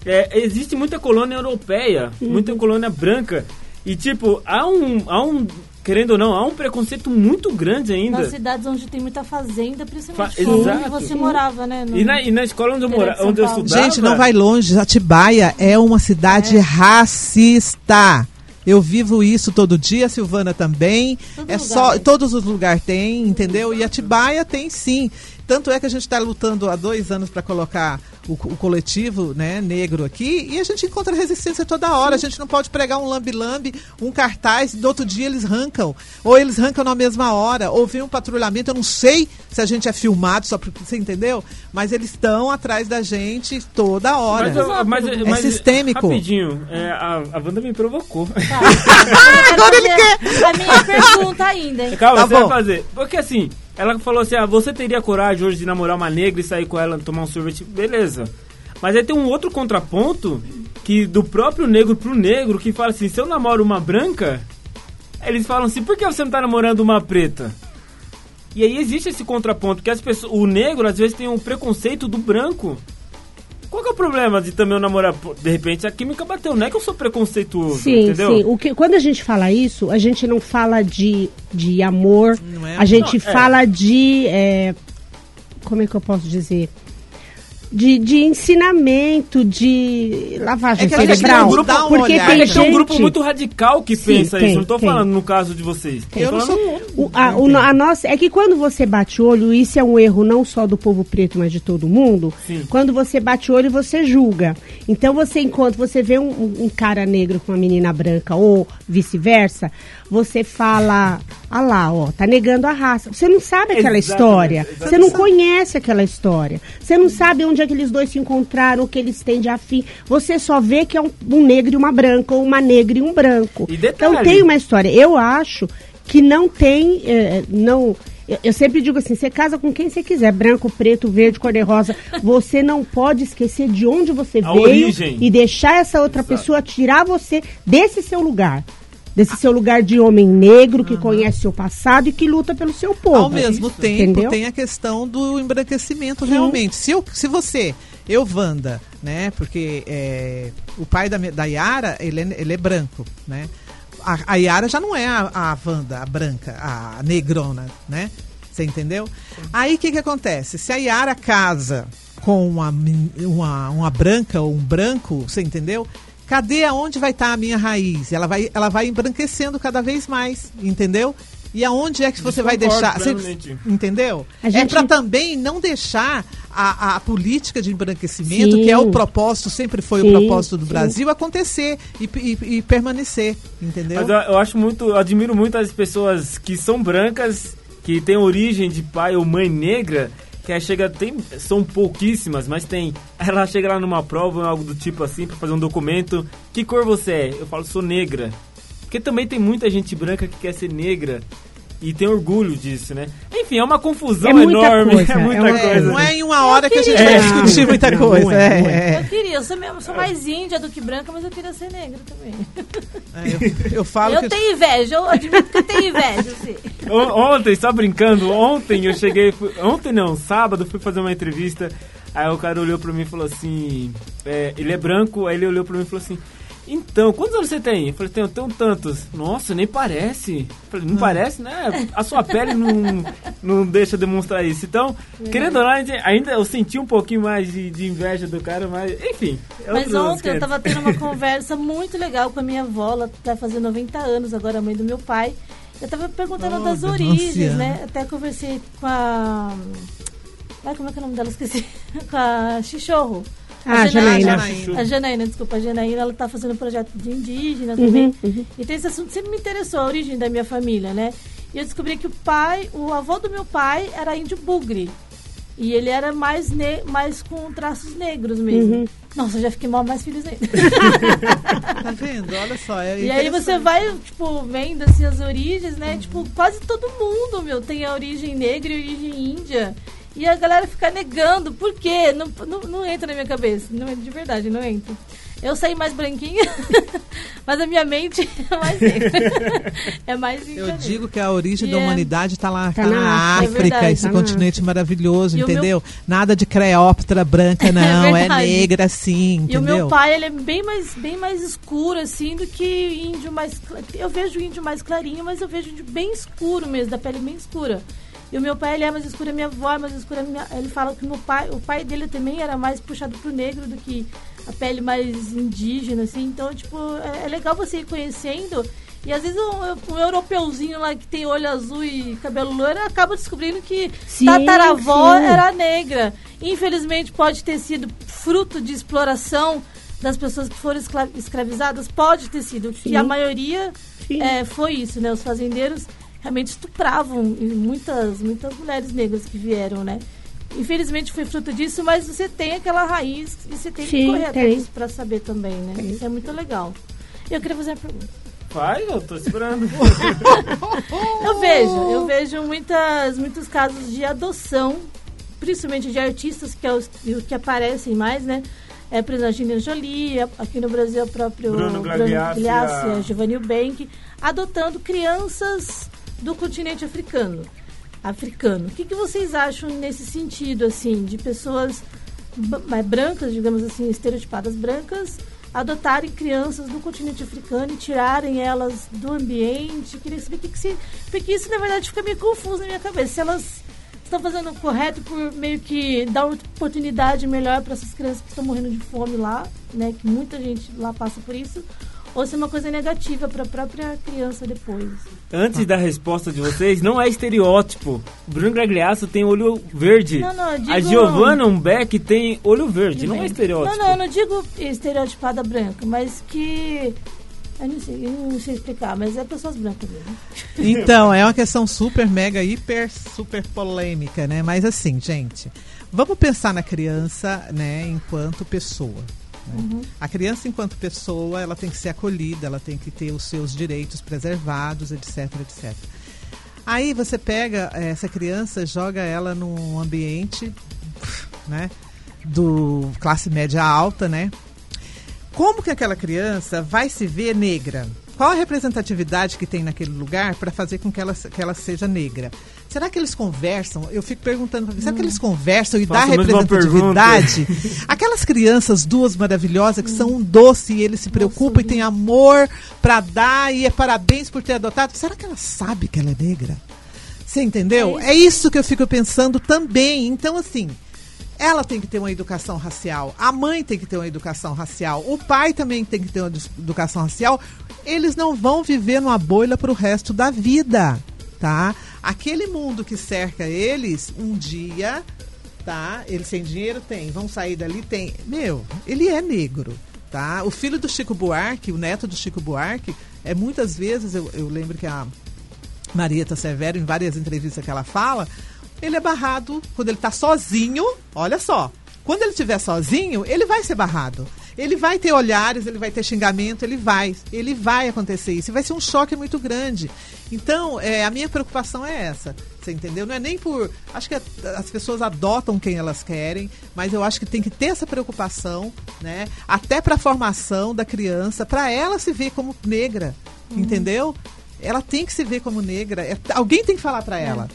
é. É, existe muita colônia europeia, uhum. muita colônia branca. E, tipo, há um, há um querendo ou não, há um preconceito muito grande ainda. Nas cidades onde tem muita fazenda, principalmente Fa onde você morava, né? No... E, na, e na escola onde eu, mora, onde eu estudava... Gente, não vai longe, Atibaia é uma cidade é. racista. Eu vivo isso todo dia, Silvana também. Todo é lugar, só, né? todos os lugares tem, entendeu? E Atibaia tem sim. Tanto é que a gente está lutando há dois anos para colocar o, o, coletivo né, negro aqui e a gente encontra resistência toda hora. Sim. A gente não pode pregar um lambi-lambi, um cartaz, do outro dia eles arrancam. Ou eles arrancam na mesma hora, ou vem um patrulhamento. Eu não sei se a gente é filmado, só porque você entendeu? Mas eles estão atrás da gente toda hora. Mas, mas, é mas, sistêmico. Rapidinho, é, a, a Wanda me provocou. Tá. Agora ele quer. A minha pergunta ainda, hein? Calma, tá você bom. vai fazer. Porque assim, ela falou assim: ah, você teria coragem hoje de namorar uma negra e sair com ela, tomar um sorvete? Beleza. Mas aí tem um outro contraponto que do próprio negro pro negro que fala assim: se eu namoro uma branca, eles falam assim: por que você não tá namorando uma preta? E aí existe esse contraponto que as pessoas, o negro às vezes tem um preconceito do branco. Qual que é o problema de também eu namorar? De repente a química bateu, não é que eu sou preconceituoso, sim, entendeu? Sim, o que, quando a gente fala isso, a gente não fala de, de amor, é, a gente não, é. fala é. de. É, como é que eu posso dizer? De, de ensinamento, de lavagem é cerebral. Um grupo, porque tem, gente... tem um grupo muito radical que Sim, pensa tem, isso. Não estou falando no caso de vocês. Eu não sou... o, a, o, a nossa, é que quando você bate olho, isso é um erro não só do povo preto, mas de todo mundo. Sim. Quando você bate olho, você julga. Então você enquanto você vê um, um cara negro com uma menina branca ou vice-versa, você fala, ah lá, ó, tá negando a raça. Você não sabe aquela exatamente, história. Exatamente. Você não conhece aquela história. Você não sabe onde aqueles dois se encontraram, o que eles têm de afim. Você só vê que é um, um negro e uma branca, ou uma negra e um branco. E então tem uma história. Eu acho que não tem, eh, não eu, sempre digo assim, você casa com quem você quiser, branco, preto, verde, cor-de-rosa. Você não pode esquecer de onde você a veio origem. e deixar essa outra Exato. pessoa tirar você desse seu lugar desse seu lugar de homem negro que uhum. conhece seu passado e que luta pelo seu povo. Ao mesmo Isso. tempo, Entendeu? tem a questão do embranquecimento, Sim. realmente. Se, eu, se você, eu, Wanda, né, porque é, o pai da, da Yara, ele é, ele é branco, né? A, a Yara já não é a, a Wanda, a branca, a negrona, né? Você entendeu? Sim. Aí o que, que acontece? Se a Yara casa com uma, uma, uma branca ou um branco, você entendeu? Cadê aonde vai estar tá a minha raiz? Ela vai, ela vai embranquecendo cada vez mais, entendeu? E aonde é que você vai deixar? Você, entendeu? Gente... É para também não deixar a, a, política de embranquecimento, sim. que é o propósito, sempre foi sim, o propósito do sim. Brasil, acontecer e, e, e, permanecer, entendeu? Mas eu, eu acho muito, eu admiro muito as pessoas que são brancas, que têm origem de pai ou mãe negra, que aí chega, tem, são pouquíssimas, mas tem. Ela chega lá numa prova algo do tipo assim, para fazer um documento. Que cor você é? Eu falo, sou negra. Porque também tem muita gente branca que quer ser negra e tem orgulho disso, né? Enfim, é uma confusão é enorme. Coisa, é muita é coisa. Não é em uma hora que a gente vai discutir muita coisa. É, é, Eu queria, eu sou, mesmo, sou mais índia do que branca, mas eu queria ser negra também. Eu, eu, falo eu que... tenho inveja, eu admito que eu tenho inveja, sim. Ontem, só brincando, ontem eu cheguei. Ontem não, sábado fui fazer uma entrevista. Aí o cara olhou pra mim e falou assim: é, ele é branco, aí ele olhou pra mim e falou assim: então, quantos anos você tem? Eu falei, tenho, tenho tantos. Nossa, nem parece. Eu falei, não ah. parece, né? A sua pele não, não deixa demonstrar isso. Então, é. querendo ou não, ainda eu senti um pouquinho mais de, de inveja do cara, mas enfim. É mas ontem eu tava tendo uma conversa muito legal com a minha avó, ela tá fazendo 90 anos, agora a mãe do meu pai. Eu tava perguntando oh, das origens, né? Até conversei com a. Ai, como é que é o nome dela? Esqueci. com a Chichorro. Ah, a Janaína. A Janaína, desculpa, a Janaína, ela está fazendo um projeto de indígena uhum, também. Uhum. Então esse assunto sempre me interessou, a origem da minha família, né? E eu descobri que o pai, o avô do meu pai era índio bugre. E ele era mais, ne mais com traços negros mesmo. Uhum. Nossa, já fiquei mal mais filhos ainda. tá vendo? Olha só. É e aí você vai, tipo, vendo assim, as origens, né? Uhum. Tipo, quase todo mundo, meu, tem a origem negra e a origem índia. E a galera fica negando, por quê? Não, não, não entra na minha cabeça. Não, de verdade, não entra. Eu saí mais branquinha, mas a minha mente é mais negra. é mais Eu digo que a origem e da é... humanidade está lá, tá, tá na África, é verdade, esse tá continente na... maravilhoso, e entendeu? Meu... Nada de Creóptera branca, é não, é, é, negra sim, entendeu? E o meu pai, ele é bem mais, bem mais escuro, assim, do que índio mais... Eu vejo índio mais clarinho, mas eu vejo índio bem escuro mesmo, da pele bem escura. E o meu pai, ele é mais escuro, a minha avó é mais escura. Minha, ele fala que meu pai, o pai dele também era mais puxado pro negro do que a pele mais indígena, assim. Então, tipo, é, é legal você ir conhecendo E às vezes um, um, europeuzinho lá que tem olho azul e cabelo loiro acaba descobrindo que sim, tataravó sim. era negra. Infelizmente pode ter sido fruto de exploração das pessoas que foram escravizadas, pode ter sido, sim. que a maioria é, foi isso, né? Os fazendeiros realmente estupravam muitas, muitas mulheres negras que vieram, né? Infelizmente foi fruto disso, mas você tem aquela raiz e você tem que correr atrás para saber também, né? Tem. Isso é muito legal. Eu queria fazer uma pergunta. Vai, eu tô segurando. eu vejo, eu vejo muitas, muitos casos de adoção, principalmente de artistas que, é os, que aparecem mais, né? É, por exemplo, a Gina Jolie, aqui no Brasil o próprio Bruno Glagliassi, a Giovanni Bank, adotando crianças do continente africano. Africano. O que, que vocês acham nesse sentido, assim, de pessoas brancas, digamos assim, estereotipadas brancas, adotarem crianças do continente africano e tirarem elas do ambiente. Queria saber o que, que se. Porque isso, na verdade, fica meio confuso na minha cabeça. Se elas estão fazendo o correto por meio que dar uma oportunidade melhor para essas crianças que estão morrendo de fome lá, né? Que muita gente lá passa por isso ou se é uma coisa negativa para a própria criança depois. Antes da resposta de vocês, não é estereótipo. Bruno Gragliasso tem olho verde. Não, não, digo... A Giovanna Umbeck tem olho verde, não é estereótipo. Não, não, eu não digo estereotipada branca, mas que eu não sei, eu não sei explicar, mas é pessoas brancas mesmo. Então, é uma questão super, mega, hiper, super polêmica, né? Mas assim, gente, vamos pensar na criança, né, enquanto pessoa. Uhum. A criança, enquanto pessoa, ela tem que ser acolhida, ela tem que ter os seus direitos preservados, etc, etc. Aí você pega eh, essa criança, joga ela num ambiente, né, do classe média alta, né? Como que aquela criança vai se ver negra? Qual a representatividade que tem naquele lugar para fazer com que ela, que ela seja negra? Será que eles conversam? Eu fico perguntando para será que eles conversam e dá representatividade? Aquelas crianças duas maravilhosas que são um doce e eles se preocupam Nossa, e têm amor para dar e é parabéns por ter adotado. Será que ela sabe que ela é negra? Você entendeu? É isso. é isso que eu fico pensando também. Então, assim, ela tem que ter uma educação racial, a mãe tem que ter uma educação racial, o pai também tem que ter uma educação racial. Eles não vão viver numa bolha para o resto da vida, tá? Aquele mundo que cerca eles, um dia, tá? Eles sem dinheiro tem, vão sair dali tem. Meu, ele é negro, tá? O filho do Chico Buarque, o neto do Chico Buarque, é muitas vezes eu, eu lembro que a Marieta Severo em várias entrevistas que ela fala, ele é barrado quando ele está sozinho. Olha só, quando ele estiver sozinho, ele vai ser barrado. Ele vai ter olhares, ele vai ter xingamento, ele vai. Ele vai acontecer isso. E vai ser um choque muito grande. Então, é, a minha preocupação é essa. Você entendeu? Não é nem por. Acho que as pessoas adotam quem elas querem, mas eu acho que tem que ter essa preocupação, né? Até para a formação da criança, para ela se ver como negra. Uhum. Entendeu? Ela tem que se ver como negra. É, alguém tem que falar para é. ela.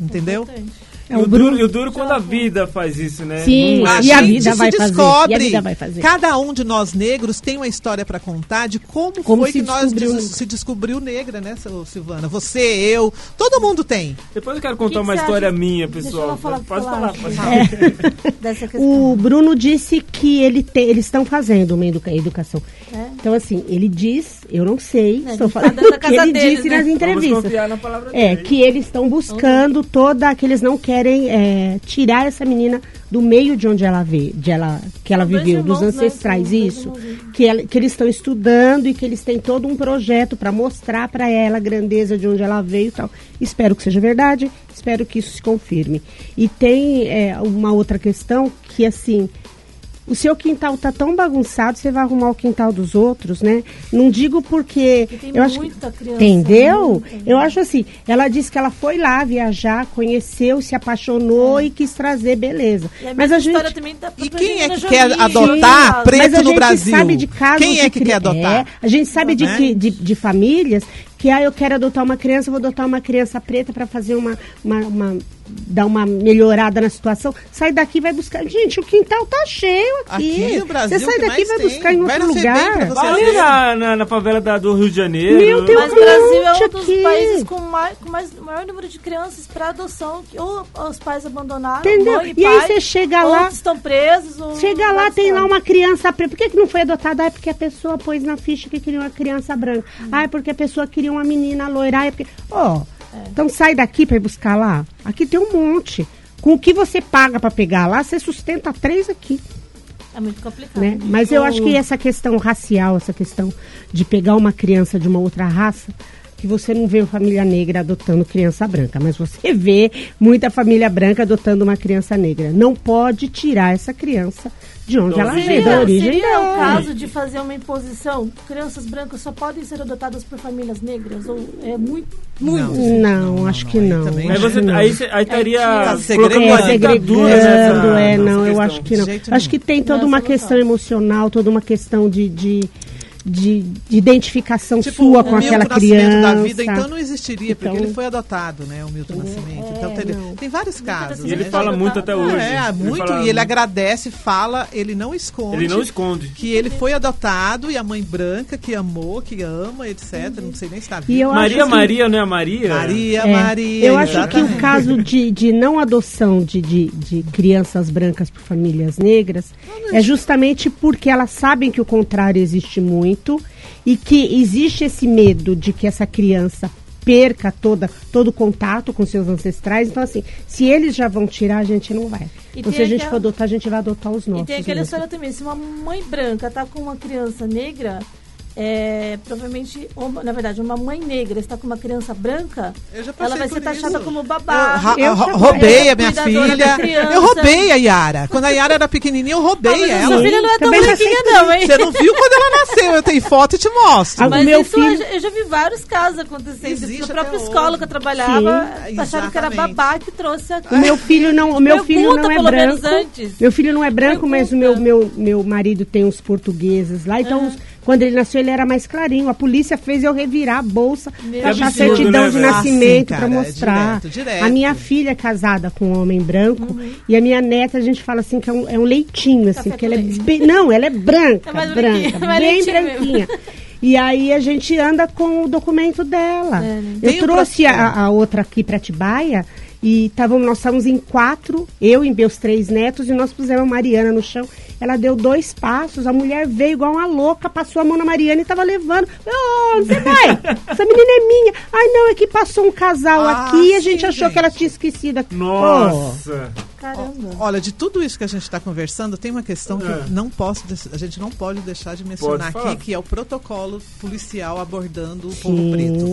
Entendeu? Importante. É o duro, e o duro quando a vida faz isso, né? Sim, a e, a vida vai descobre. Fazer, e a vida vai fazer. Cada um de nós negros tem uma história para contar de como, como foi que nós des se descobriu negra, né, Silvana? Você, eu, todo mundo tem. Depois eu quero contar que uma que história acha? minha, pessoal. Falar, pode falar, pode falar. É. o Bruno disse que ele te, eles estão fazendo uma educa educação. É. Então, assim, ele diz, eu não sei, é, estou falando o que ele deles, disse né? nas entrevistas. é, dele. que eles estão buscando uhum. toda, que eles não querem querem é, tirar essa menina do meio de onde ela vê, de ela, que ela viveu, irmãos, dos né? ancestrais, né? isso. Que, ela, que eles estão estudando e que eles têm todo um projeto para mostrar para ela a grandeza de onde ela veio e tal. Espero que seja verdade, espero que isso se confirme. E tem é, uma outra questão que, assim, o seu quintal tá tão bagunçado, você vai arrumar o quintal dos outros, né? Não digo porque tem eu acho muita criança, entendeu? Eu acho assim, ela disse que ela foi lá viajar, conheceu, se apaixonou é. e quis trazer beleza. A Mas a gente tá E quem é que quer adotar Sim. preto no Brasil? Sabe de casos quem é que quer adotar? É, a gente sabe de, né? de, de famílias que ah, eu quero adotar uma criança, vou adotar uma criança preta para fazer uma, uma, uma dar uma melhorada na situação, sai daqui e vai buscar. Gente, o quintal tá cheio aqui. Aqui no Brasil, você sai daqui e vai tem. buscar em vai outro lugar. Vai na, na, na, favela da, do Rio de Janeiro. Meu Deus, Mas o Brasil é um dos aqui. países com mais, com mais maior número de crianças para adoção, que ou os pais abandonaram, Entendeu? Mãe e, e aí você chega lá. estão presos. Ou chega lá, tem lá uma criança preta. Por que, que não foi adotada? Ah, é porque a pessoa pôs na ficha que queria uma criança branca. Hum. Ah, é porque a pessoa queria uma menina loira. Ah, é porque. Ó. Oh, é. Então sai daqui para ir buscar lá. Aqui tem um monte. Com o que você paga para pegar lá, você sustenta três aqui. É muito complicado. Né? Mas eu acho que essa questão racial, essa questão de pegar uma criança de uma outra raça, que você não vê família negra adotando criança branca, mas você vê muita família branca adotando uma criança negra. Não pode tirar essa criança de onde ela veio, da origem seria dela. o caso de fazer uma imposição? Crianças brancas só podem ser adotadas por famílias negras? Ou é muito, muito? Não, não, não acho que não. Aí, aí, você, aí, aí estaria tá segregando, é, segregando é, não, eu acho que não. Acho que tem toda uma questão emocional, toda uma questão de, de de, de identificação tipo, sua com aquela criança. da vida, então não existiria, porque então, ele foi adotado, né, o Milton é, Nascimento. Então tem, tem vários casos. E ele né? fala muito até hoje. É, muito, ele e ele agradece, fala, ele não esconde. Ele não esconde. Que ele foi adotado e a mãe branca que amou, que ama, etc. Não sei nem se está vivo. Maria assim, Maria, não é a Maria? Maria, é, Maria. Eu acho que o caso de, de não adoção de, de, de crianças brancas por famílias negras é justamente porque elas sabem que o contrário existe muito muito e que existe esse medo de que essa criança perca toda, todo o contato com seus ancestrais. Então, assim, se eles já vão tirar, a gente não vai. E então, se a gente aquela... for adotar, a gente vai adotar os nossos. E tem aquela história também, se uma mãe branca tá com uma criança negra, é, provavelmente, uma, na verdade, uma mãe negra está com uma criança branca, ela vai ser taxada isso. como babá. Eu, eu roubei a minha filha. Eu roubei a Yara. Quando a Yara era pequenininha, eu roubei ah, ela. Sua filha não é tão branquinha, não, hein? Você não viu quando ela nasceu? Eu tenho foto e te mostro. Ah, mas meu isso filho... eu já vi vários casos acontecendo. No próprio escola que eu trabalhava, Sim, acharam que era babá que trouxe a O meu filho não, o meu filho não é branco. Meu filho não é branco, Pergunta. mas o meu, meu, meu marido tem uns portugueses lá, então os quando ele nasceu, ele era mais clarinho. A polícia fez eu revirar a bolsa para achar certidão né, de nascimento ah, para mostrar. É direto, direto. A minha filha é casada com um homem branco uhum. e a minha neta, a gente fala assim que é um, é um leitinho, assim, que ela é bem, Não, ela é branca, é branca, é bem branquinha. E aí a gente anda com o documento dela. É, né? Eu trouxe a, a, outra aqui para Tibaia e tavam, nós estávamos em quatro, eu e meus três netos, e nós pusemos a Mariana no chão. Ela deu dois passos, a mulher veio igual uma louca, passou a mão na Mariana e estava levando. Oh, você vai? Essa menina é minha. Ai, não, é que passou um casal ah, aqui e a gente sim, achou gente. que ela tinha esquecido. Nossa! Oh. Caramba. Olha, de tudo isso que a gente está conversando, tem uma questão é. que não posso, a gente não pode deixar de mencionar aqui, que é o protocolo policial abordando o Sim. povo preto.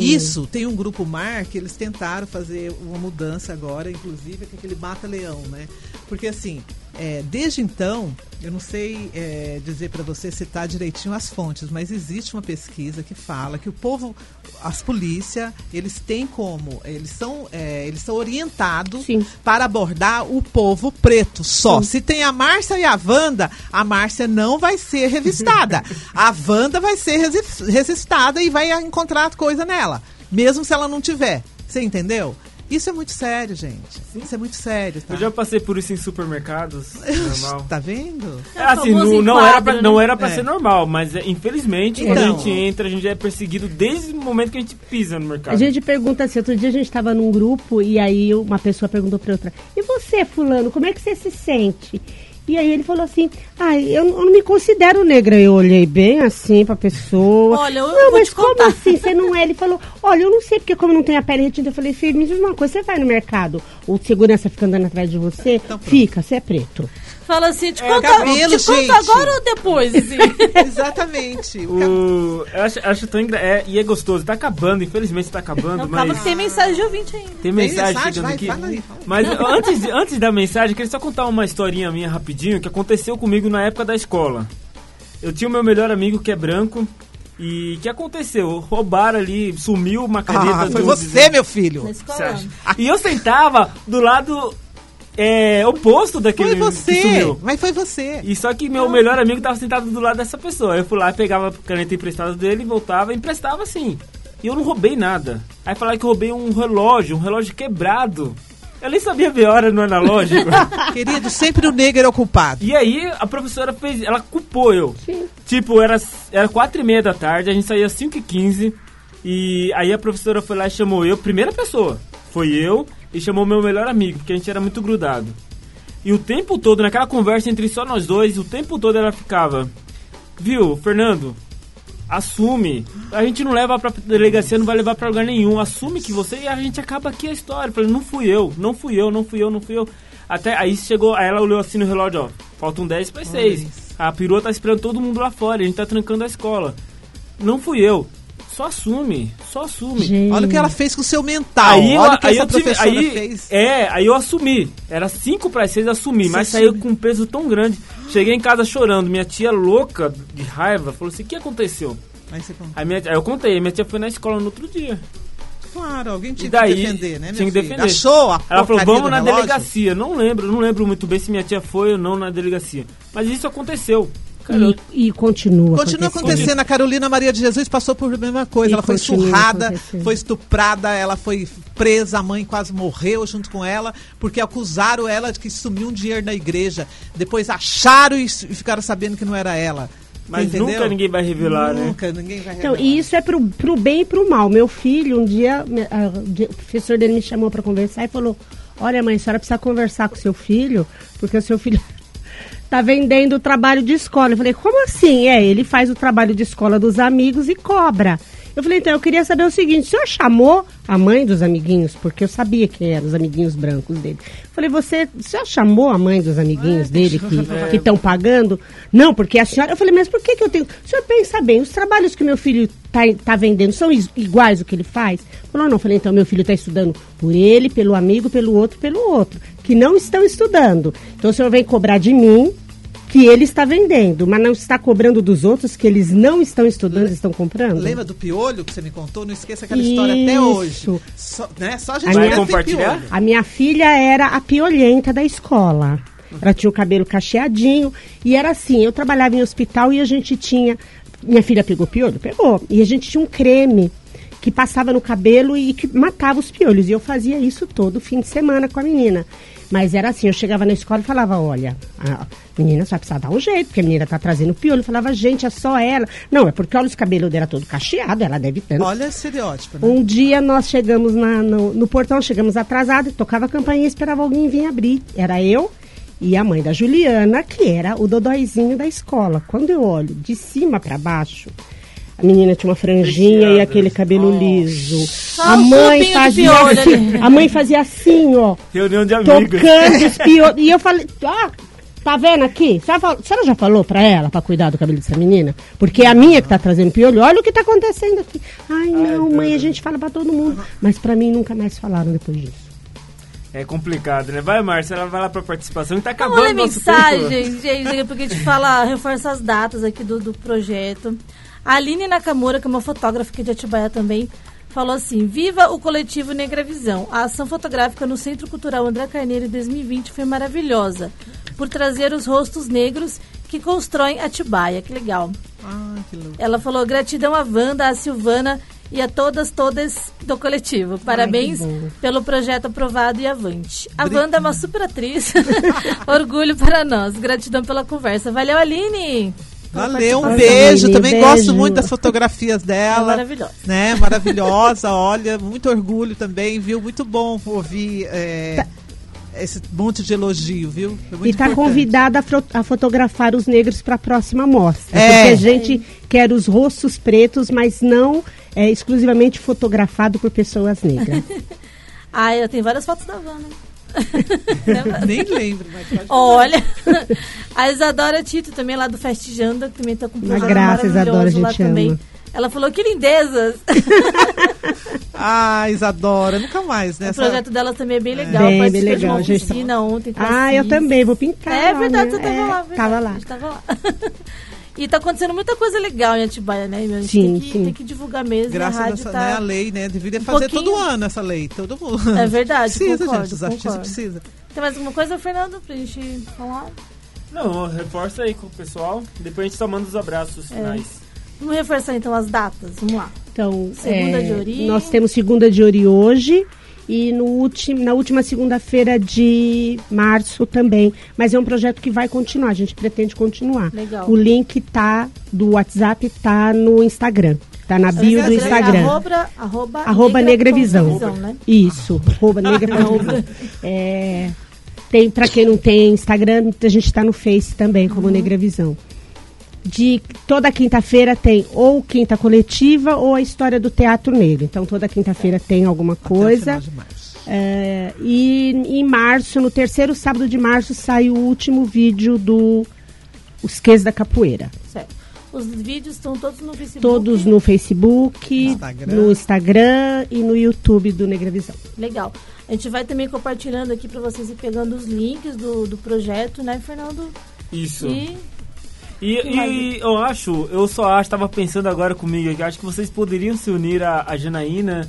Isso tem um grupo mar que eles tentaram fazer uma mudança agora, inclusive, que é aquele mata-leão, né? Porque assim, é, desde então, eu não sei é, dizer para você citar direitinho as fontes, mas existe uma pesquisa que fala que o povo, as polícias, eles têm como, eles são, é, eles são orientados Sim. para abordar o povo preto só. Sim. Se tem a Márcia e a Wanda, a Márcia não vai ser revistada. a Wanda vai ser resistada e vai encontrar coisa nela, mesmo se ela não tiver. Você entendeu? Isso é muito sério, gente. Sim. Isso é muito sério. Tá? Eu já passei por isso em supermercados. normal. Tá vendo? É, assim, não, não, era pra, né? não era pra é. ser normal, mas é, infelizmente, então, quando a gente entra, a gente é perseguido desde o momento que a gente pisa no mercado. A gente pergunta assim: outro dia a gente estava num grupo e aí uma pessoa perguntou pra outra: E você, Fulano, como é que você se sente? E aí ele falou assim, ah, eu, não me considero negra. Eu olhei bem assim pra pessoa. Olha, eu Não, mas como contar. assim? Você não é? Ele falou, olha, eu não sei, porque como não tem a pele retinta, eu falei, filho, me diz uma coisa, você vai no mercado, o segurança fica andando atrás de você? Então, fica, você é preto. Fala assim, te é, conta, cabelo, te conta agora ou depois? Assim? Exatamente. O, eu acho, acho tão engra... é, E é gostoso. Tá acabando, infelizmente tá acabando. Não, mas... tem mensagem de ouvinte ainda. Tem mensagem, tem mensagem chegando vai, aqui. Fala aí, fala. Mas antes, antes da mensagem, eu queria só contar uma historinha minha rapidinho que aconteceu comigo na época da escola. Eu tinha o meu melhor amigo que é branco. E o que aconteceu? Roubaram ali, sumiu uma caneta. Ah, foi do, você, meu filho! E eu sentava do lado é, oposto daquele foi você, que sumiu. Mas foi você. E só que meu melhor amigo estava sentado do lado dessa pessoa. Eu fui lá, pegava a caneta emprestada dele, voltava e emprestava assim. E eu não roubei nada. Aí falaram que eu roubei um relógio, um relógio quebrado. Eu nem sabia ver a hora no analógico. Querido, sempre o negro era o culpado. E aí a professora fez, ela culpou eu. Sim. Tipo, era, era quatro e meia da tarde, a gente saía às 5 e 15 e aí a professora foi lá e chamou eu, primeira pessoa. Foi eu e chamou meu melhor amigo, porque a gente era muito grudado. E o tempo todo, naquela conversa entre só nós dois, o tempo todo ela ficava... Viu, Fernando, assume. A gente não leva pra delegacia, não vai levar pra lugar nenhum. Assume que você e a gente acaba aqui a história. falei, não fui eu, não fui eu, não fui eu, não fui eu. Até aí chegou, aí ela olhou assim no relógio, ó. Faltam 10 para 6. A perua tá esperando todo mundo lá fora, a gente tá trancando a escola. Não fui eu. Só assume, só assume. Gente. Olha o que ela fez com o seu mental. Aí, Olha o que aí essa professora aí, fez. É, aí eu assumi. Era 5 para 6, assumi, Você mas saiu com um peso tão grande. Cheguei em casa chorando. Minha tia, louca de raiva, falou assim: o que aconteceu? Aí, você aí, minha, aí eu contei, minha tia foi na escola no outro dia. Claro, alguém tinha daí, que defender, né? Tinha que defender. Achou a Ela falou, vamos na relógio? delegacia. Não lembro, não lembro muito bem se minha tia foi ou não na delegacia. Mas isso aconteceu. E, e, continua. Continua acontecendo. acontecendo. A Carolina Maria de Jesus passou por a mesma coisa. E ela foi surrada, foi estuprada, ela foi presa, a mãe quase morreu junto com ela, porque acusaram ela de que sumiu um dinheiro na igreja. Depois acharam e ficaram sabendo que não era ela. Mas Entendeu? nunca ninguém vai revelar, né? Nunca ninguém vai revelar. Então, e isso é pro, pro bem e pro mal. Meu filho, um dia, a, o professor dele me chamou para conversar e falou: Olha, mãe, a senhora precisa conversar com seu filho, porque o seu filho tá vendendo o trabalho de escola. Eu falei, como assim? É, ele faz o trabalho de escola dos amigos e cobra. Eu falei, então, eu queria saber o seguinte, o senhor chamou a mãe dos amiguinhos, porque eu sabia quem eram os amiguinhos brancos dele. Eu falei, você, o senhor chamou a mãe dos amiguinhos é, dele que estão pagando? Não, porque a senhora... Eu falei, mas por que, que eu tenho... O senhor pensa bem, os trabalhos que meu filho tá, tá vendendo são iguais o que ele faz? Falou, não. Eu falei, então, meu filho está estudando por ele, pelo amigo, pelo outro, pelo outro, que não estão estudando. Então, o senhor vem cobrar de mim que ele está vendendo, mas não está cobrando dos outros que eles não estão estudando, e estão comprando. Lembra do piolho que você me contou? Não esqueça aquela Isso. história até hoje. Só, né? Só a gente a minha, compartilhar. A minha filha era a piolhenta da escola. Ela tinha o cabelo cacheadinho e era assim, eu trabalhava em hospital e a gente tinha minha filha pegou piolho? Pegou. E a gente tinha um creme que passava no cabelo e que matava os piolhos. E eu fazia isso todo fim de semana com a menina. Mas era assim, eu chegava na escola e falava, olha, a menina só precisa dar um jeito, porque a menina tá trazendo piolho. Eu falava, gente, é só ela. Não, é porque olha os cabelos dela todo cacheado, ela deve ter. Olha estereótipo, né? Um dia nós chegamos na, no, no portão, chegamos atrasados, tocava a campainha e esperava alguém vir abrir. Era eu e a mãe da Juliana, que era o dodóizinho da escola. Quando eu olho de cima para baixo, a menina tinha uma franjinha e aquele cabelo oh. liso. a mãe fazia assim, a mãe fazia assim, ó. Reunião de amigos. Tocando piolhos. E eu falei, ah, tá vendo aqui? A senhora já falou pra ela pra cuidar do cabelo dessa menina? Porque é a minha que tá trazendo piolho. Olha o que tá acontecendo aqui. Ai, não, mãe, a gente fala pra todo mundo. Mas pra mim nunca mais falaram depois disso. É complicado, né? Vai, Márcia, ela vai lá pra participação e tá acabando Olha a mensagem, gente, porque a gente fala, reforça as datas aqui do, do projeto. A Aline Nakamura, que é uma fotógrafa aqui de Atibaia também, falou assim: Viva o coletivo Negra Visão. A ação fotográfica no Centro Cultural André Carneiro em 2020 foi maravilhosa, por trazer os rostos negros que constroem Atibaia. Que legal. Ah, que louco. Ela falou: gratidão a Wanda, a Silvana e a todas, todas do coletivo. Parabéns Ai, pelo projeto aprovado e avante. A Wanda é uma super atriz. Orgulho para nós. Gratidão pela conversa. Valeu, Aline! Valeu, um beijo. Também beijo. gosto muito das fotografias dela. É maravilhosa. Né? Maravilhosa, olha, muito orgulho também, viu? Muito bom ouvir é, tá. esse monte de elogio, viu? e está convidada a, a, fotografar os negros para a próxima mostra. É. Porque a gente quer os rostos pretos, mas não é, exclusivamente fotografado por pessoas negras. ah, eu tenho várias fotos da Vana. Nem lembro, mas Olha, a Isadora Tito também lá do Festijanda, que também está com um projeto graça, Isadora, a gente lá ama. também. Ela falou que lindezas. ah, Isadora, nunca mais, né? O projeto dela também é bem legal. Bem, bem legal. De uma oficina tá... ontem. Ah, eu também vou pintar. É verdade, você estava é, lá. Verdade, tava lá. Tava lá. E tá acontecendo muita coisa legal em Atibaia, né? A gente sim, tem, que, sim. tem que divulgar mesmo. Graças a essa, tá... né, a lei, né? Deveria um fazer pouquinho... todo ano essa lei. Todo mundo. É verdade. precisa, concordo, gente. Os artistas precisam. Tem mais alguma coisa, Fernando, pra gente falar? Não, reforça aí com o pessoal. Depois a gente só manda os abraços é. finais. Vamos reforçar então as datas. Vamos lá. Então, segunda é, de Ori. nós temos segunda de Ori hoje e no último, na última segunda-feira de março também. Mas é um projeto que vai continuar, a gente pretende continuar. Legal. O link tá do WhatsApp tá no Instagram. Tá na bio do Instagram. Arroba, arroba, arroba Negravisão. Negra né? Isso, arroba Negravisão. é, tem, para quem não tem Instagram, a gente está no Face também, como uhum. Negravisão de toda quinta-feira tem ou quinta coletiva ou a história do teatro negro. Então toda quinta-feira tem alguma coisa. É, e em março, no terceiro sábado de março, sai o último vídeo do Os Ques da Capoeira. Certo. Os vídeos estão todos no Facebook? Todos no Facebook, Instagram. no Instagram e no YouTube do Negravisão. Legal. A gente vai também compartilhando aqui para vocês e pegando os links do, do projeto, né, Fernando? Isso. E e, e, eu acho, eu só acho, estava pensando agora comigo que acho que vocês poderiam se unir a, a Janaína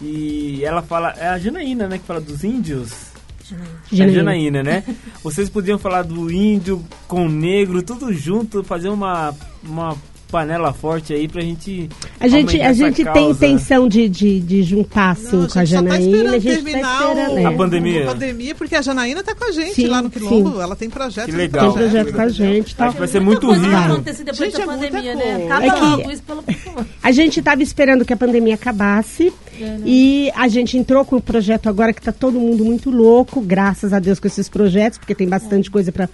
e ela fala, é a Janaína, né, que fala dos índios. Janaína. É Janaína, né? Vocês podiam falar do índio com o negro, tudo junto, fazer uma, uma panela forte aí pra gente. A gente, a gente tem intenção de, de, de juntar assim Não, com a, a Janaína. Tá a gente tá esperando. É. A pandemia. A pandemia, porque a Janaína tá com a gente sim, lá no Quilombo. Sim. Ela tem projeto. Que legal. Tem projeto com a gente. Tá. Acho que vai ser muito rico. Vai acontecer depois gente, da é pandemia, né? Acaba é que isso pelo... A gente tava esperando que a pandemia acabasse. É, né? E a gente entrou com o projeto agora que está todo mundo muito louco, graças a Deus com esses projetos, porque tem bastante é. coisa para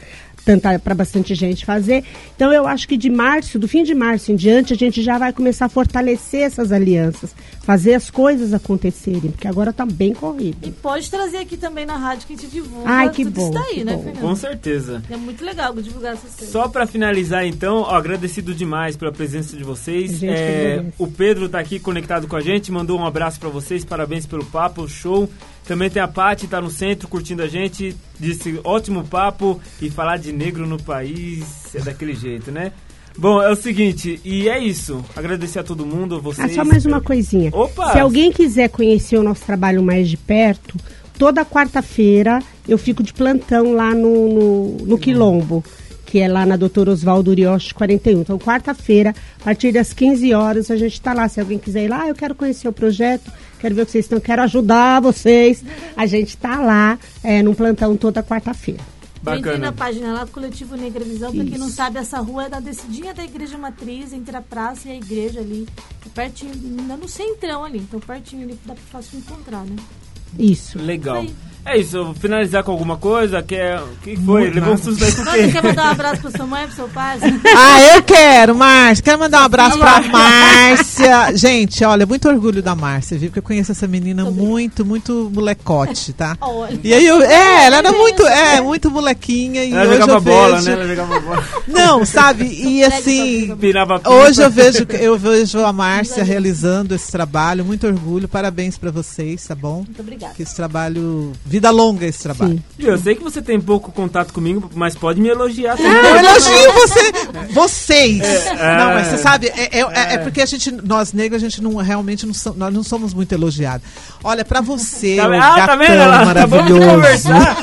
para bastante gente fazer. Então eu acho que de março, do fim de março em diante, a gente já vai começar a fortalecer essas alianças, fazer as coisas acontecerem, porque agora está bem corrido. E pode trazer aqui também na rádio que a gente divulga. Ai, que bom. Isso daí, né, bom. Com certeza. É muito legal divulgar essas coisas. Só para finalizar, então, ó, agradecido demais pela presença de vocês. É, o Pedro está aqui conectado com a gente, mandou um abraço para vocês, parabéns pelo papo, show. Também tem a Paty, tá no centro curtindo a gente. Disse ótimo papo e falar de negro no país é daquele jeito, né? Bom, é o seguinte, e é isso. Agradecer a todo mundo, vocês. Ah, só mais uma coisinha. Opa! Se alguém quiser conhecer o nosso trabalho mais de perto, toda quarta-feira eu fico de plantão lá no, no, no Quilombo que é lá na Doutor Oswaldo Urioche 41. Então, quarta-feira, a partir das 15 horas, a gente está lá. Se alguém quiser ir lá, ah, eu quero conhecer o projeto, quero ver o que vocês estão, quero ajudar vocês. A gente está lá é, num plantão toda quarta-feira. Bacana. Entrei na página lá do Coletivo Negra Visão, para quem não sabe, essa rua é da descidinha da Igreja Matriz, entre a praça e a igreja ali, pertinho, no centrão ali, então pertinho ali, dá pra fácil encontrar, né? Isso. Legal. Isso é isso, vou finalizar com alguma coisa. Que é, que foi? Muito Levou um susto aí com o quê? quer mandar um abraço pra sua mãe, pro seu pai? ah, eu quero, Márcia. Quero mandar um abraço pra Márcia. Gente, olha, muito orgulho da Márcia, viu? Porque eu conheço essa menina muito, muito molecote, tá? E aí eu. É, ela era muito, é, muito molequinha. E ela hoje jogava eu bola, vejo... né? Ela jogava bola. Não, sabe? E assim. Hoje eu vejo, eu vejo a Márcia realizando esse trabalho. Muito orgulho. Parabéns pra vocês, tá bom? Muito obrigada. Que esse trabalho. Vida longa esse trabalho. Sim. Eu sei que você tem pouco contato comigo, mas pode me elogiar também. Eu elogio você! Vocês! É, não, mas você sabe, é, é, é, é, porque a gente, nós negros, a gente não realmente não, nós não somos muito elogiados. Olha, pra você, tá, o ah, gatão tá vendo? maravilhoso. Conversar.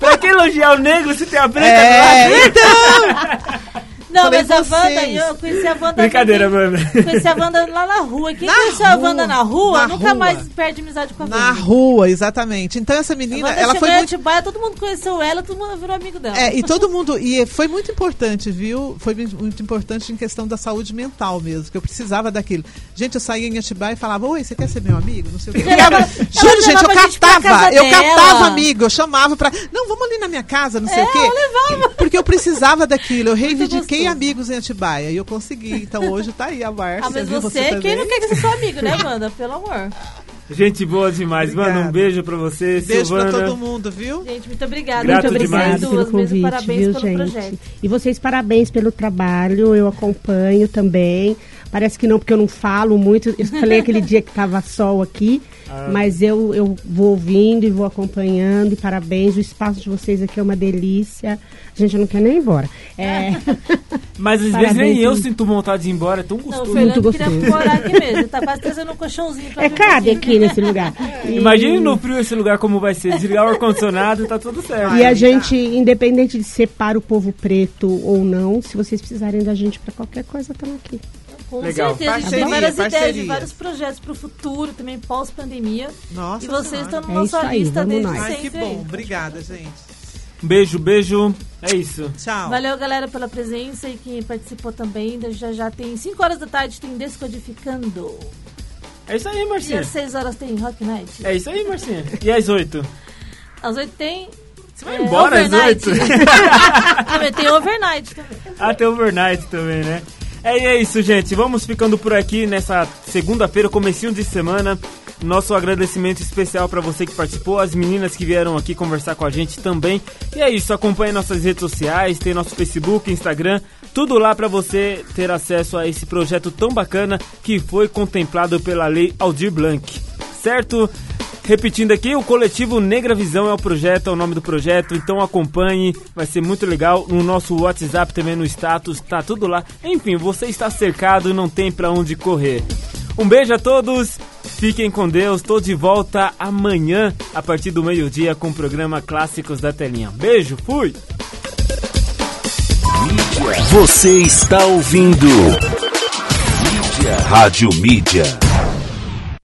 pra que elogiar o negro se tem a preta é, Então! Não, Falei mas a Wanda, eu conheci a Wanda. Brincadeira, mano. Conheci a Wanda lá na rua. Quem na conheceu rua, a Wanda na rua na nunca rua. mais perde amizade com a Wanda. Na rua, exatamente. Então essa menina, ela foi muito. Atibaia, todo mundo conheceu ela, todo mundo virou amigo dela. É, e todo mundo. E foi muito importante, viu? Foi muito importante em questão da saúde mental mesmo, que eu precisava daquilo. Gente, eu saía em Atibaia e falava: Oi, você quer ser meu amigo? Não sei o que. Juro, gente, eu catava. Eu catava amigo, eu chamava pra. Não, vamos ali na minha casa, não sei é, o quê. Eu levava. Porque eu precisava daquilo. Eu reivindiquei amigos em Atibaia. E eu consegui. Então hoje tá aí a Márcia. Ah, mas viu? você, você quem não quer ser seu amigo, né, Wanda? Pelo amor. Gente boa demais. Obrigada. Manda um beijo pra você, Beijo Silvana. pra todo mundo, viu? Gente, muito obrigada. Grato muito obrigada pelo convite, parabéns viu, pelo gente? projeto. E vocês, parabéns pelo trabalho. Eu acompanho também. Parece que não, porque eu não falo muito. Eu falei aquele dia que tava sol aqui. Ah. Mas eu, eu vou ouvindo e vou acompanhando. E parabéns. O espaço de vocês aqui é uma delícia. A gente não quer nem ir embora. É. Mas às vezes nem eu sinto vontade de ir embora. É tão gostoso. Não, Muito gostoso. queria morar aqui mesmo. Tá quase trazendo um colchãozinho pra É, cabe aqui nesse lugar. E... Imagine no frio esse lugar como vai ser. Desligar o ar-condicionado tá tudo certo. E a gente, independente de ser para o povo preto ou não, se vocês precisarem da gente para qualquer coisa, estamos aqui. Com Legal. certeza, a gente tem várias parceria. ideias vários projetos para o futuro, também pós-pandemia. Nossa, E vocês estão na é nossa aí, lista desde sempre. Ai, que bom. Obrigada, gente. Beijo, beijo. É isso. Tchau. Valeu, galera, pela presença e quem participou também. Já já tem 5 horas da tarde, tem Descodificando. É isso aí, Marcinha. E às 6 horas tem Rock Night. É isso aí, Marcinha. E às 8? Às 8 tem. Você vai é, embora às 8? também tem overnight também. Ah, tem overnight também, né? É, é isso, gente. Vamos ficando por aqui nessa segunda-feira, comecinho de semana. Nosso agradecimento especial para você que participou, as meninas que vieram aqui conversar com a gente também. E é isso, acompanhe nossas redes sociais, tem nosso Facebook, Instagram, tudo lá para você ter acesso a esse projeto tão bacana que foi contemplado pela Lei Aldir Blanc. Certo? Repetindo aqui, o coletivo Negra Visão é o projeto, é o nome do projeto, então acompanhe, vai ser muito legal. No nosso WhatsApp também no status, tá tudo lá. Enfim, você está cercado, não tem para onde correr. Um beijo a todos, fiquem com Deus, tô de volta amanhã a partir do meio-dia com o programa Clássicos da Telinha. Beijo, fui! Você está ouvindo Mídia. Rádio Mídia.